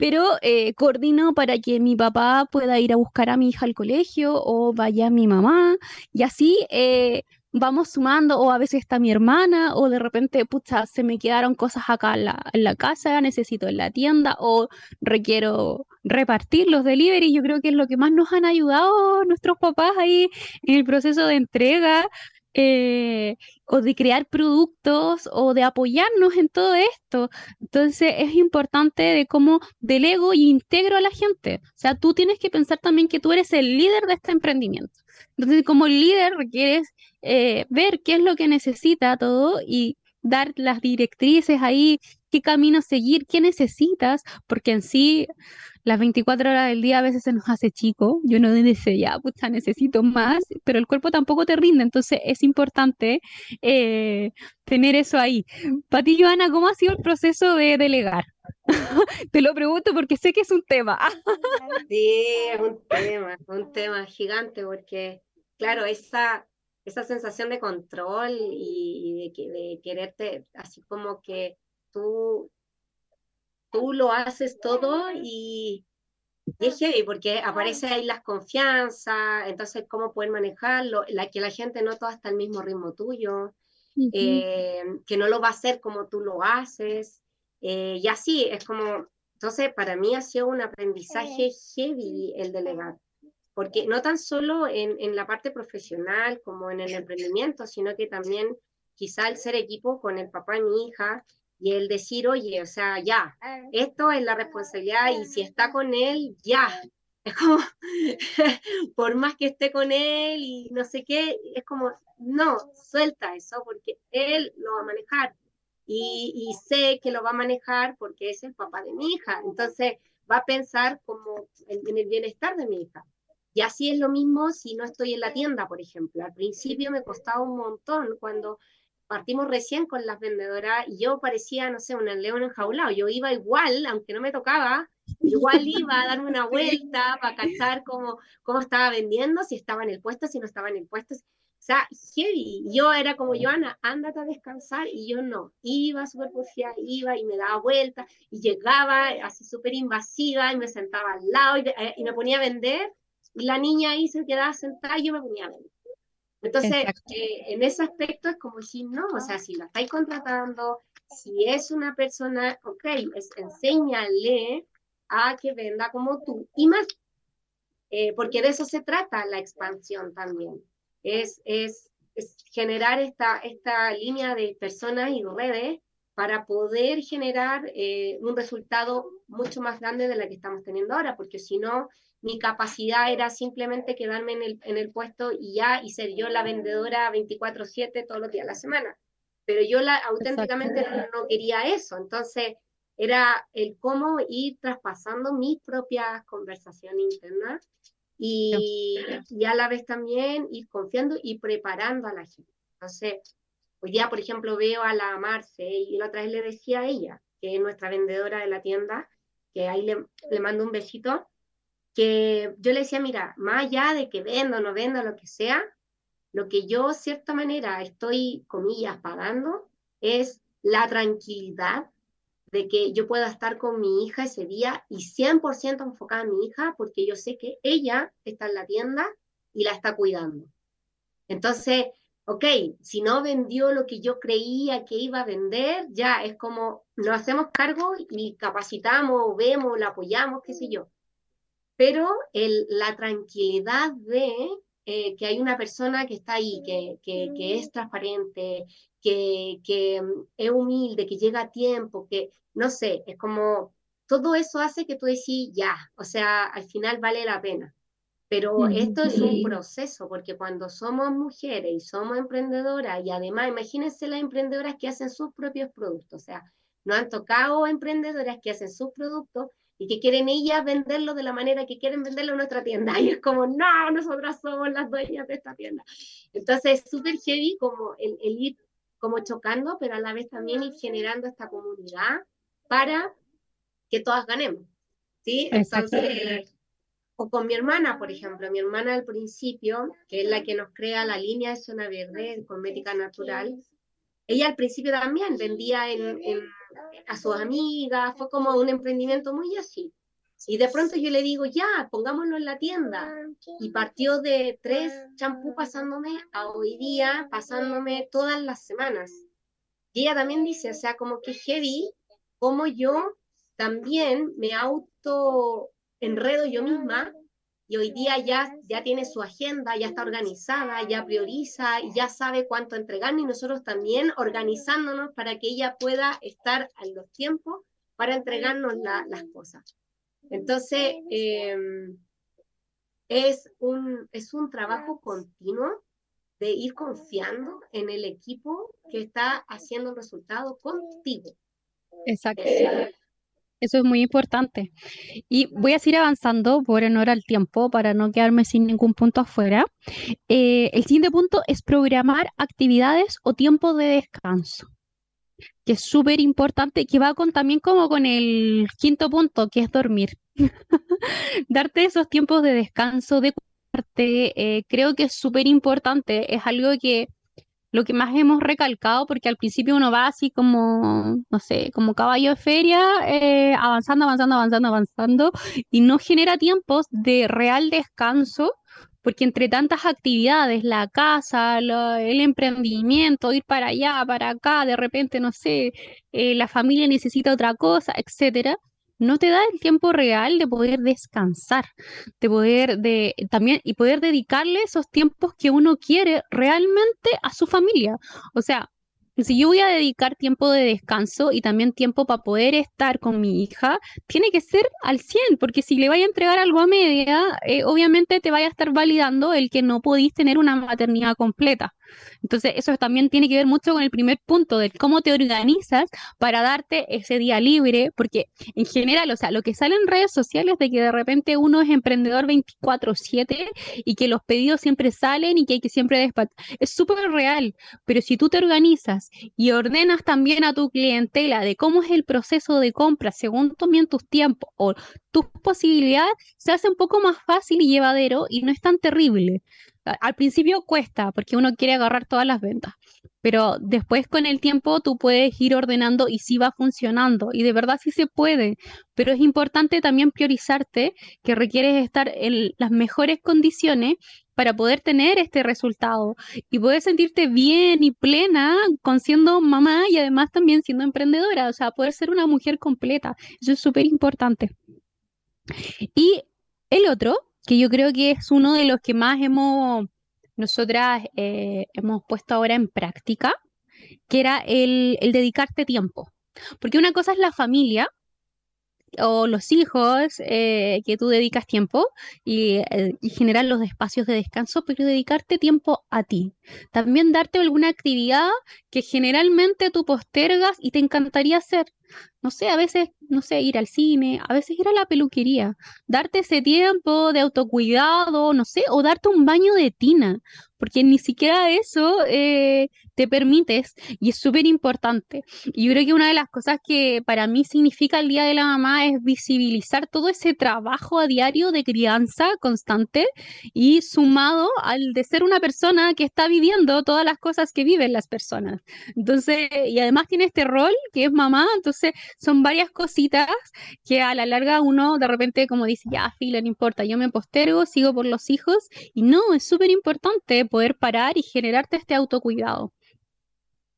pero eh, coordino para que mi papá pueda ir a buscar a mi hija al colegio o vaya mi mamá y así eh, vamos sumando, o a veces está mi hermana, o de repente, pucha, se me quedaron cosas acá en la, casa, necesito en la tienda, o requiero repartir los delivery. Yo creo que es lo que más nos han ayudado nuestros papás ahí en el proceso de entrega. Eh, o de crear productos o de apoyarnos en todo esto. Entonces es importante de cómo delego y integro a la gente. O sea, tú tienes que pensar también que tú eres el líder de este emprendimiento. Entonces, como líder requieres eh, ver qué es lo que necesita todo y dar las directrices ahí, qué camino seguir, qué necesitas, porque en sí las 24 horas del día a veces se nos hace chico, yo no dice ya, pucha, necesito más, pero el cuerpo tampoco te rinde, entonces es importante eh, tener eso ahí. Para ti, Joana, ¿cómo ha sido el proceso de delegar? <laughs> te lo pregunto porque sé que es un tema. <laughs> sí, es un tema, un tema gigante, porque claro, esa esa sensación de control y, de, quererte, así como que tú, tú lo haces todo y, es heavy porque aparece ahí las confianzas, entonces cómo poder manejarlo, la, que la gente no todo está al mismo ritmo tuyo, eh, que no lo va a hacer como tú lo haces, eh, y así es como, entonces para mí ha sido un aprendizaje heavy el delegar porque no tan solo en, en, la parte profesional como en el emprendimiento, sino que también quizá el ser equipo con el papá y mi hija y el decir, oye, o sea, ya, esto es la responsabilidad y si está con él, ya. Es como, <laughs> por más que esté con él y no sé qué, es como, no, suelta eso porque él lo va a manejar. Y, y sé que lo va a manejar porque es el papá de mi hija. Entonces va a pensar como en el bienestar de mi hija. Y así es lo mismo si no estoy en la tienda, por ejemplo. Al principio me costaba un montón cuando partimos recién con las vendedoras y yo parecía, no sé, un león enjaulado. Yo iba igual, aunque no me tocaba, igual iba a darme una <laughs> vuelta para cachar cómo, cómo estaba vendiendo, si estaba en el puesto, si no estaba en el puesto. O sea, heavy. Yo era como, Joana, ándate a descansar, y yo no. Iba súper porfiada, iba y me daba vuelta, y llegaba así súper invasiva, y me sentaba al lado, y, eh, y me ponía a vender, y la niña ahí se quedaba sentada y yo me ponía a ver. Entonces, eh, en ese aspecto es como si no, o sea, si la estáis contratando, si es una persona, ok, es, enséñale a que venda como tú y más, eh, porque de eso se trata la expansión también, es, es, es generar esta, esta línea de personas y redes para poder generar eh, un resultado mucho más grande de la que estamos teniendo ahora, porque si no, mi capacidad era simplemente quedarme en el, en el puesto y ya, y ser yo la vendedora 24/7 todos los días de la semana. Pero yo la, auténticamente no, quería eso, entonces era el cómo ir traspasando mis propias conversaciones internas y, y a la vez también ir confiando y preparando a la gente. Entonces, hoy día, por ejemplo, veo a la Marce y la otra vez le decía a ella, que es nuestra vendedora de la tienda, que ahí le, le mando un besito, que yo le decía, mira, más allá de que vendo no vendo, lo que sea, lo que yo, cierta manera, estoy, comillas, pagando es la tranquilidad de que yo pueda estar con mi hija ese día y 100% enfocada en mi hija porque yo sé que ella está en la tienda y la está cuidando. Entonces, ok, si no vendió lo que yo creía que iba a vender, ya es como nos hacemos cargo y capacitamos, vemos, la apoyamos, qué sé yo pero el, la tranquilidad de eh, que hay una persona que está ahí, que, que, es transparente, que, que mm, es humilde, que llega a tiempo, que no sé, es como todo eso hace que tú decís, ya, o sea, al final vale la pena. Pero esto es un proceso, porque cuando somos mujeres y somos emprendedoras, y además imagínense las emprendedoras que hacen sus propios productos, o sea, no han tocado emprendedoras que hacen sus productos y que quieren ellas venderlo de la manera que quieren venderlo en nuestra tienda. Y es como, no, nosotras somos las dueñas de esta tienda. Entonces es súper heavy como el, el, ir como chocando, pero a la vez también ir generando esta comunidad para que todas ganemos. ¿sí? Entonces, o con mi hermana, por ejemplo, mi hermana al principio, que es la que nos crea la línea de zona verde, cosmética natural, ella al principio también vendía en, a sus amigas, fue como un emprendimiento muy así. Y de pronto yo le digo, ya, pongámoslo en la tienda. Y partió de tres champú pasándome a hoy día pasándome todas las semanas. Y ella también dice, o sea, como que heavy, como yo también me auto enredo yo misma y hoy día ya, ya tiene su agenda, ya está organizada, ya prioriza y ya sabe cuánto entregarnos y nosotros también organizándonos para que ella pueda estar a los tiempos para entregarnos las cosas. Entonces, em, es, un, es un trabajo continuo de ir confiando en el equipo que está haciendo el resultado contigo. Exacto. Eh, eso es muy importante. Y voy a seguir avanzando por honor al tiempo para no quedarme sin ningún punto afuera. Eh, el siguiente punto es programar actividades o tiempo de descanso, que es súper importante, que va con, también como con el quinto punto, que es dormir. <laughs> Darte esos tiempos de descanso, de cuidarte, eh, creo que es súper importante. Es algo que lo que más hemos recalcado, porque al principio uno va así como, no sé, como caballo de feria, eh, avanzando, avanzando, avanzando, avanzando, y no genera tiempos de real descanso, porque entre tantas actividades, la casa, el emprendimiento, ir para allá, para acá, de repente, no sé, eh, la familia necesita otra cosa, etcétera, no te da el tiempo real de poder descansar, de poder de también y poder dedicarle esos tiempos que uno quiere realmente a su familia. O sea, si yo voy a dedicar tiempo de descanso y también tiempo para poder estar con mi hija, tiene que ser al 100, porque si le vaya a entregar algo a media, eh, obviamente te vaya a estar validando el que no podéis tener una maternidad completa. Entonces, eso también tiene que ver mucho con el primer punto de cómo te organizas para darte ese día libre, porque en general, o sea, lo que sale en redes sociales de que de repente uno es emprendedor 24/7 y que los pedidos siempre salen y que hay que siempre despachar, es súper real, pero si tú te organizas y ordenas también a tu clientela de cómo es el proceso de compra según también tus tiempos o tus posibilidades, se hace un poco más fácil y llevadero y no es tan terrible. Al principio cuesta porque uno quiere agarrar todas las ventas, pero después con el tiempo tú puedes ir ordenando y sí va funcionando y de verdad sí se puede, pero es importante también priorizarte que requieres estar en las mejores condiciones para poder tener este resultado y poder sentirte bien y plena con siendo mamá y además también siendo emprendedora, o sea, poder ser una mujer completa. Eso es súper importante. Y el otro que yo creo que es uno de los que más hemos, nosotras eh, hemos puesto ahora en práctica, que era el, dedicarte tiempo. Porque una cosa es la familia, o los hijos eh, que tú dedicas tiempo y, eh, y, generar los espacios de descanso, pero dedicarte tiempo a ti. También darte alguna actividad que generalmente tú postergas y te encantaría hacer no sé, a veces, no sé, ir al cine, a veces ir a la peluquería, darte ese tiempo de autocuidado, no sé, o darte un baño de tina, porque ni siquiera eso eh, te permites y es súper importante. Y yo creo que una de las cosas que para mí significa el Día de la Mamá es visibilizar todo ese trabajo a diario de crianza constante y sumado al de ser una persona que está viviendo todas las cosas que viven las personas. Entonces, y además tiene este rol que es mamá, entonces son varias cositas que a la larga uno de repente como dice, ya, fila, no importa, yo me postergo, sigo por los hijos y no, es súper importante poder parar y generarte este autocuidado.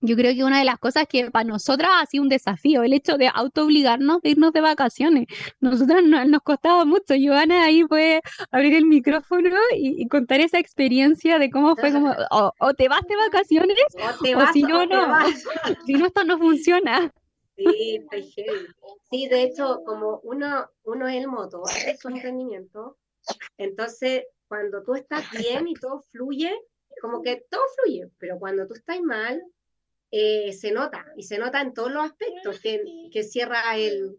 Yo creo que una de las cosas que para nosotras ha sido un desafío, el hecho de auto-obligarnos de irnos de vacaciones. Nosotras no- nos costaba mucho. Joana ahí puede abrir el micrófono y, y contar esa experiencia de cómo fue como, <laughs> o, o te vas de vacaciones, O te o vas si o no, te no. vas. <laughs> Si no, esto no funciona. Sí. Sí, de hecho, como uno, uno es el motor de su emprendimiento, entonces cuando tú estás bien y todo fluye, como que todo fluye, pero cuando tú estás mal, eh, se nota, y se nota en todos los aspectos, que, que cierra el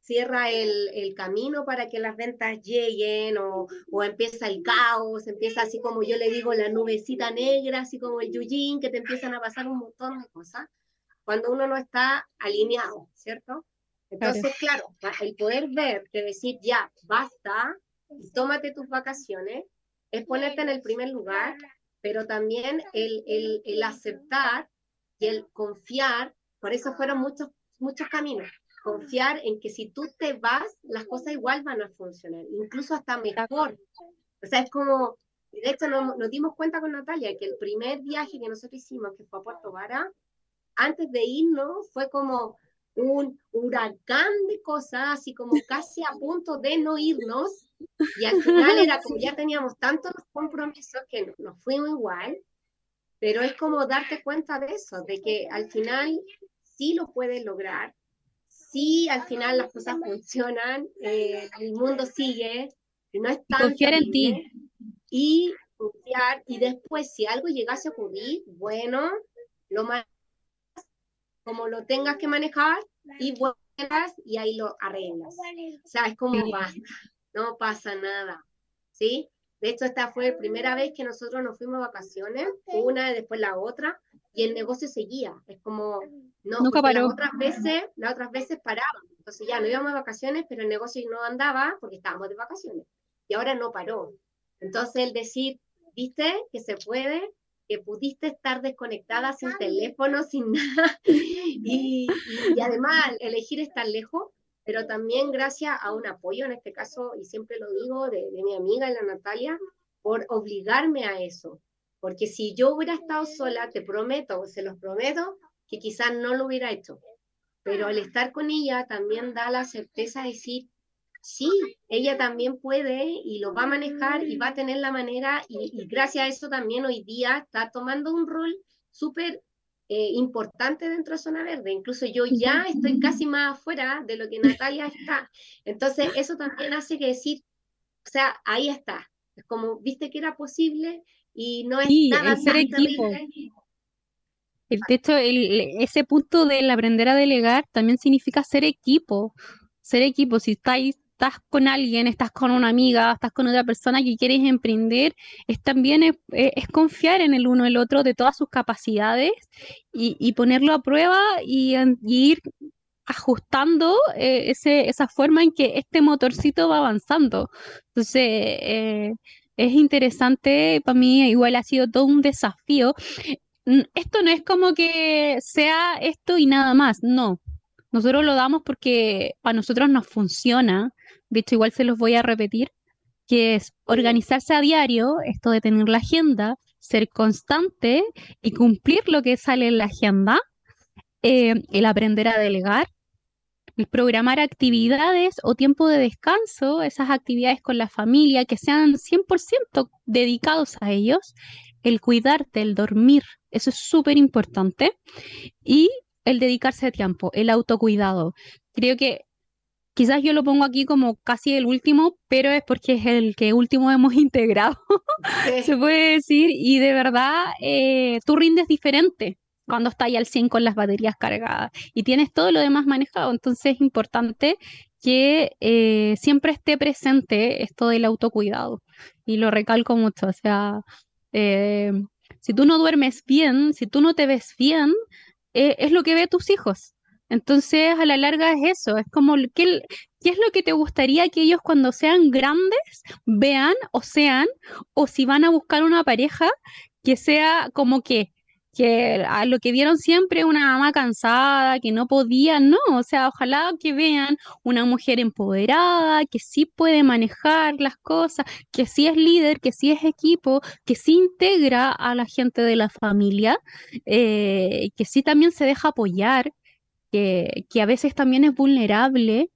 cierra el, el camino para que las ventas lleguen o, o empieza el caos, empieza así como yo le digo la nubecita negra, así como el yuyin, que te empiezan a pasar un montón de cosas cuando uno no está alineado, ¿cierto? Entonces, claro, el poder ver, de decir, ya, basta, tómate tus vacaciones, es ponerte en el primer lugar, pero también el, el, el aceptar y el confiar, por eso fueron muchos, muchos caminos, confiar en que si tú te vas, las cosas igual van a funcionar, incluso hasta mejor. O sea, es como, de hecho nos, nos dimos cuenta con Natalia que el primer viaje que nosotros hicimos, que fue a Puerto Vara, antes de irnos fue como un huracán de cosas, así como casi a punto de no irnos, y al final era como ya teníamos tantos compromisos que nos fuimos igual, pero es como darte cuenta de eso, de que al final sí lo puedes lograr, sí al final las cosas funcionan, eh, el mundo sigue, no es tan confiar en ti. Y confiar, y después si algo llegase a ocurrir, bueno, lo más como lo tengas que manejar y vuelvas y ahí lo arreglas. O sea, es como basta, no pasa nada, ¿sí? De hecho, esta fue la primera vez que nosotros nos fuimos de vacaciones, una y después la otra, y el negocio seguía. Es como, no, Nunca paró. Las otras veces, las otras veces parábamos. Entonces ya no íbamos de vacaciones, pero el negocio no andaba porque estábamos de vacaciones. Y ahora no paró. Entonces el decir, viste que se puede, que pudiste estar desconectada sin teléfono, sin <laughs> nada, y, además elegir estar lejos, pero también gracias a un apoyo, en este caso, y siempre lo digo, de, de mi amiga, la Natalia, por obligarme a eso. Porque si yo hubiera estado sola, te prometo, se los prometo, que quizás no lo hubiera hecho. Pero el estar con ella también da la certeza de decir, sí, ella también puede y lo va a manejar y va a tener la manera y, y gracias a eso también hoy día está tomando un rol súper eh, importante dentro de Zona Verde. Incluso yo ya estoy casi más afuera de lo que Natalia está. Entonces eso también hace que decir, o sea, ahí está. Es como, viste que era posible y no es Sí, nada el ser equipo. terrible. El- hecho, el- ese punto del aprender a delegar también significa ser equipo. Ser equipo, si estás, estás con alguien, estás con una amiga, estás con otra persona que quieres emprender, es también es, es- confiar en el uno el otro de todas sus capacidades y, y ponerlo a prueba y, y ir ajustando eh, ese, esa forma en que este motorcito va avanzando. Entonces, eh, es interesante, para mí igual ha sido todo un desafío esto no es como que sea esto y nada más, no. Nosotros lo damos porque a nosotros nos funciona. De hecho, igual se los voy a repetir, que es organizarse a diario, esto de tener la agenda, ser constante y cumplir lo que sale en la agenda, eh, el aprender a delegar, el programar actividades o tiempo de descanso, esas actividades con la familia que sean 100% dedicados a ellos, el cuidarte, el dormir, eso es súper importante, y el dedicarse a tiempo, el autocuidado. Creo que quizás yo lo pongo aquí como casi el último, pero es porque es el que último hemos <laughs> integrado, se puede decir, y de verdad eh, tú rindes diferente cuando estás ahí al 100 con las baterías cargadas y tienes todo lo demás manejado. Entonces es importante que eh, siempre esté presente esto del autocuidado. Y lo recalco mucho. O sea, eh, si tú no duermes bien, si tú no te ves bien, eh, es lo que ve tus hijos. Entonces, a la larga es eso, es como, el- ¿qué, qué es lo que te gustaría que ellos cuando sean grandes vean o sean, o si van a buscar una pareja, que sea como que que a lo que vieron siempre una mamá cansada, que no podía, no, o sea, ojalá que vean una mujer empoderada, que sí puede manejar las cosas, que sí es líder, que sí es equipo, que sí integra a la gente de la familia, eh, que sí también se deja apoyar, que, que a veces también es vulnerable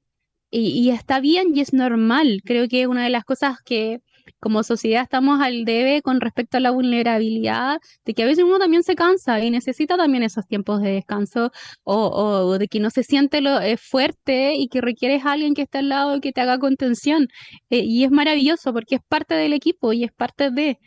y, está bien y es normal. Creo que una de las cosas que como sociedad estamos al debe con respecto a la vulnerabilidad, de que a veces uno también se cansa y necesita también esos tiempos de descanso o, o de que no se siente lo eh, fuerte y que requieres a alguien que esté al lado y que te haga contención. Eh, y es maravilloso porque es parte del equipo y es parte de...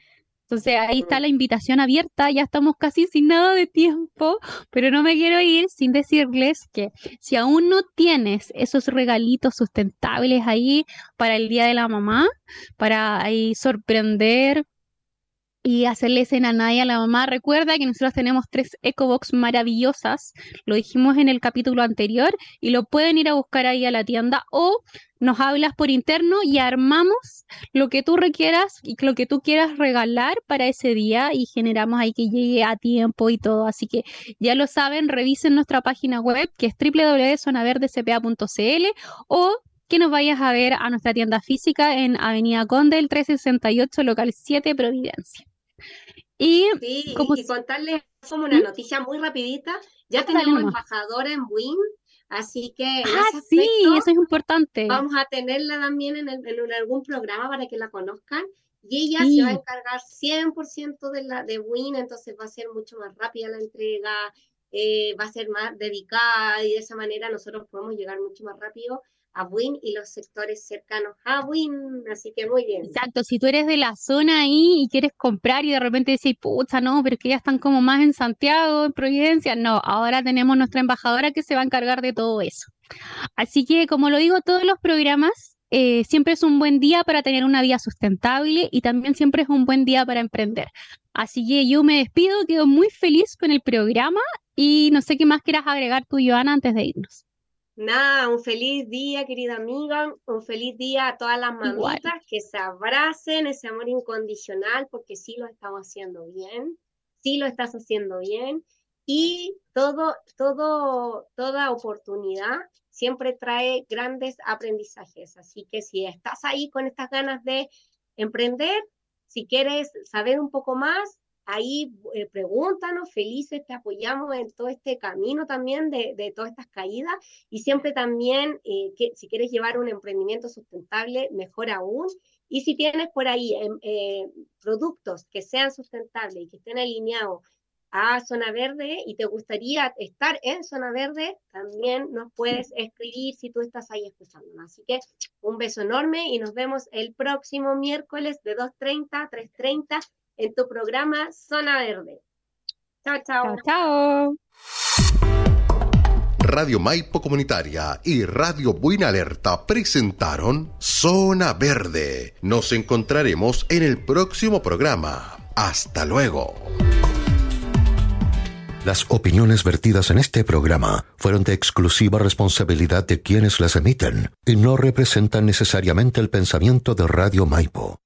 Entonces ahí está la invitación abierta, ya estamos casi sin nada de tiempo, pero no me quiero ir sin decirles que si aún no tienes esos regalitos sustentables ahí para el Día de la Mamá, para ahí sorprender y hacerle cena a nadie a la mamá. Recuerda que nosotros tenemos tres EcoBox maravillosas, lo dijimos en el capítulo anterior, y lo pueden ir a buscar ahí a la tienda o nos hablas por interno y armamos lo que tú requieras y lo que tú quieras regalar para ese día y generamos ahí que llegue a tiempo y todo. Así que ya lo saben, revisen nuestra página web que es www.zonaverdecpa.cl o que nos vayas a ver a nuestra tienda física en Avenida Conde, el 368, local 7, Providencia. Y, como... y contarles como una ¿Mm? noticia muy rapidita, ya ah, tenemos embajadora en Win, así que ah, sí, eso es importante. Vamos a tenerla también en, algún programa para que la conozcan. Y ella se va a encargar 100% de la de Win, entonces va a ser mucho más rápida la entrega, eh, va a ser más dedicada y de esa manera nosotros podemos llegar mucho más rápido a Win y los sectores cercanos a Win, así que muy bien. Exacto, si tú eres de la zona ahí y quieres comprar y de repente dices, pucha, no, pero es que ya están como más en Santiago, en Providencia, no, ahora tenemos nuestra embajadora que se va a encargar de todo eso. Así que, como lo digo, todos los programas eh, siempre es un buen día para tener una vida sustentable y también siempre es un buen día para emprender. Así que yo me despido, quedo muy feliz con el programa y no sé qué más quieras agregar tú, Joana, antes de irnos. Nada, un feliz día, querida amiga, un feliz día a todas las mamitas que se abracen ese amor incondicional, porque sí lo estamos haciendo bien, sí lo estás haciendo bien, y todo, todo, toda oportunidad siempre trae grandes aprendizajes. Así que si estás ahí con estas ganas de emprender, si quieres saber un poco más, ahí eh, pregúntanos, felices, te apoyamos en todo este camino también de, de todas estas caídas y siempre también, eh, que, si quieres llevar un emprendimiento sustentable, mejor aún. Y si tienes por ahí em, eh, productos que sean sustentables y que estén alineados a Zona Verde y te gustaría estar en Zona Verde, también nos puedes escribir si tú estás ahí escuchándonos. Así que un beso enorme y nos vemos el próximo miércoles de 2.30 a 3.30 en tu programa Zona Verde. Chao, chao. Chao, Radio Maipo Comunitaria y Radio Buena Alerta presentaron Zona Verde. Nos encontraremos en el próximo programa. Hasta luego. Las opiniones vertidas en este programa fueron de exclusiva responsabilidad de quienes las emiten y no representan necesariamente el pensamiento de Radio Maipo.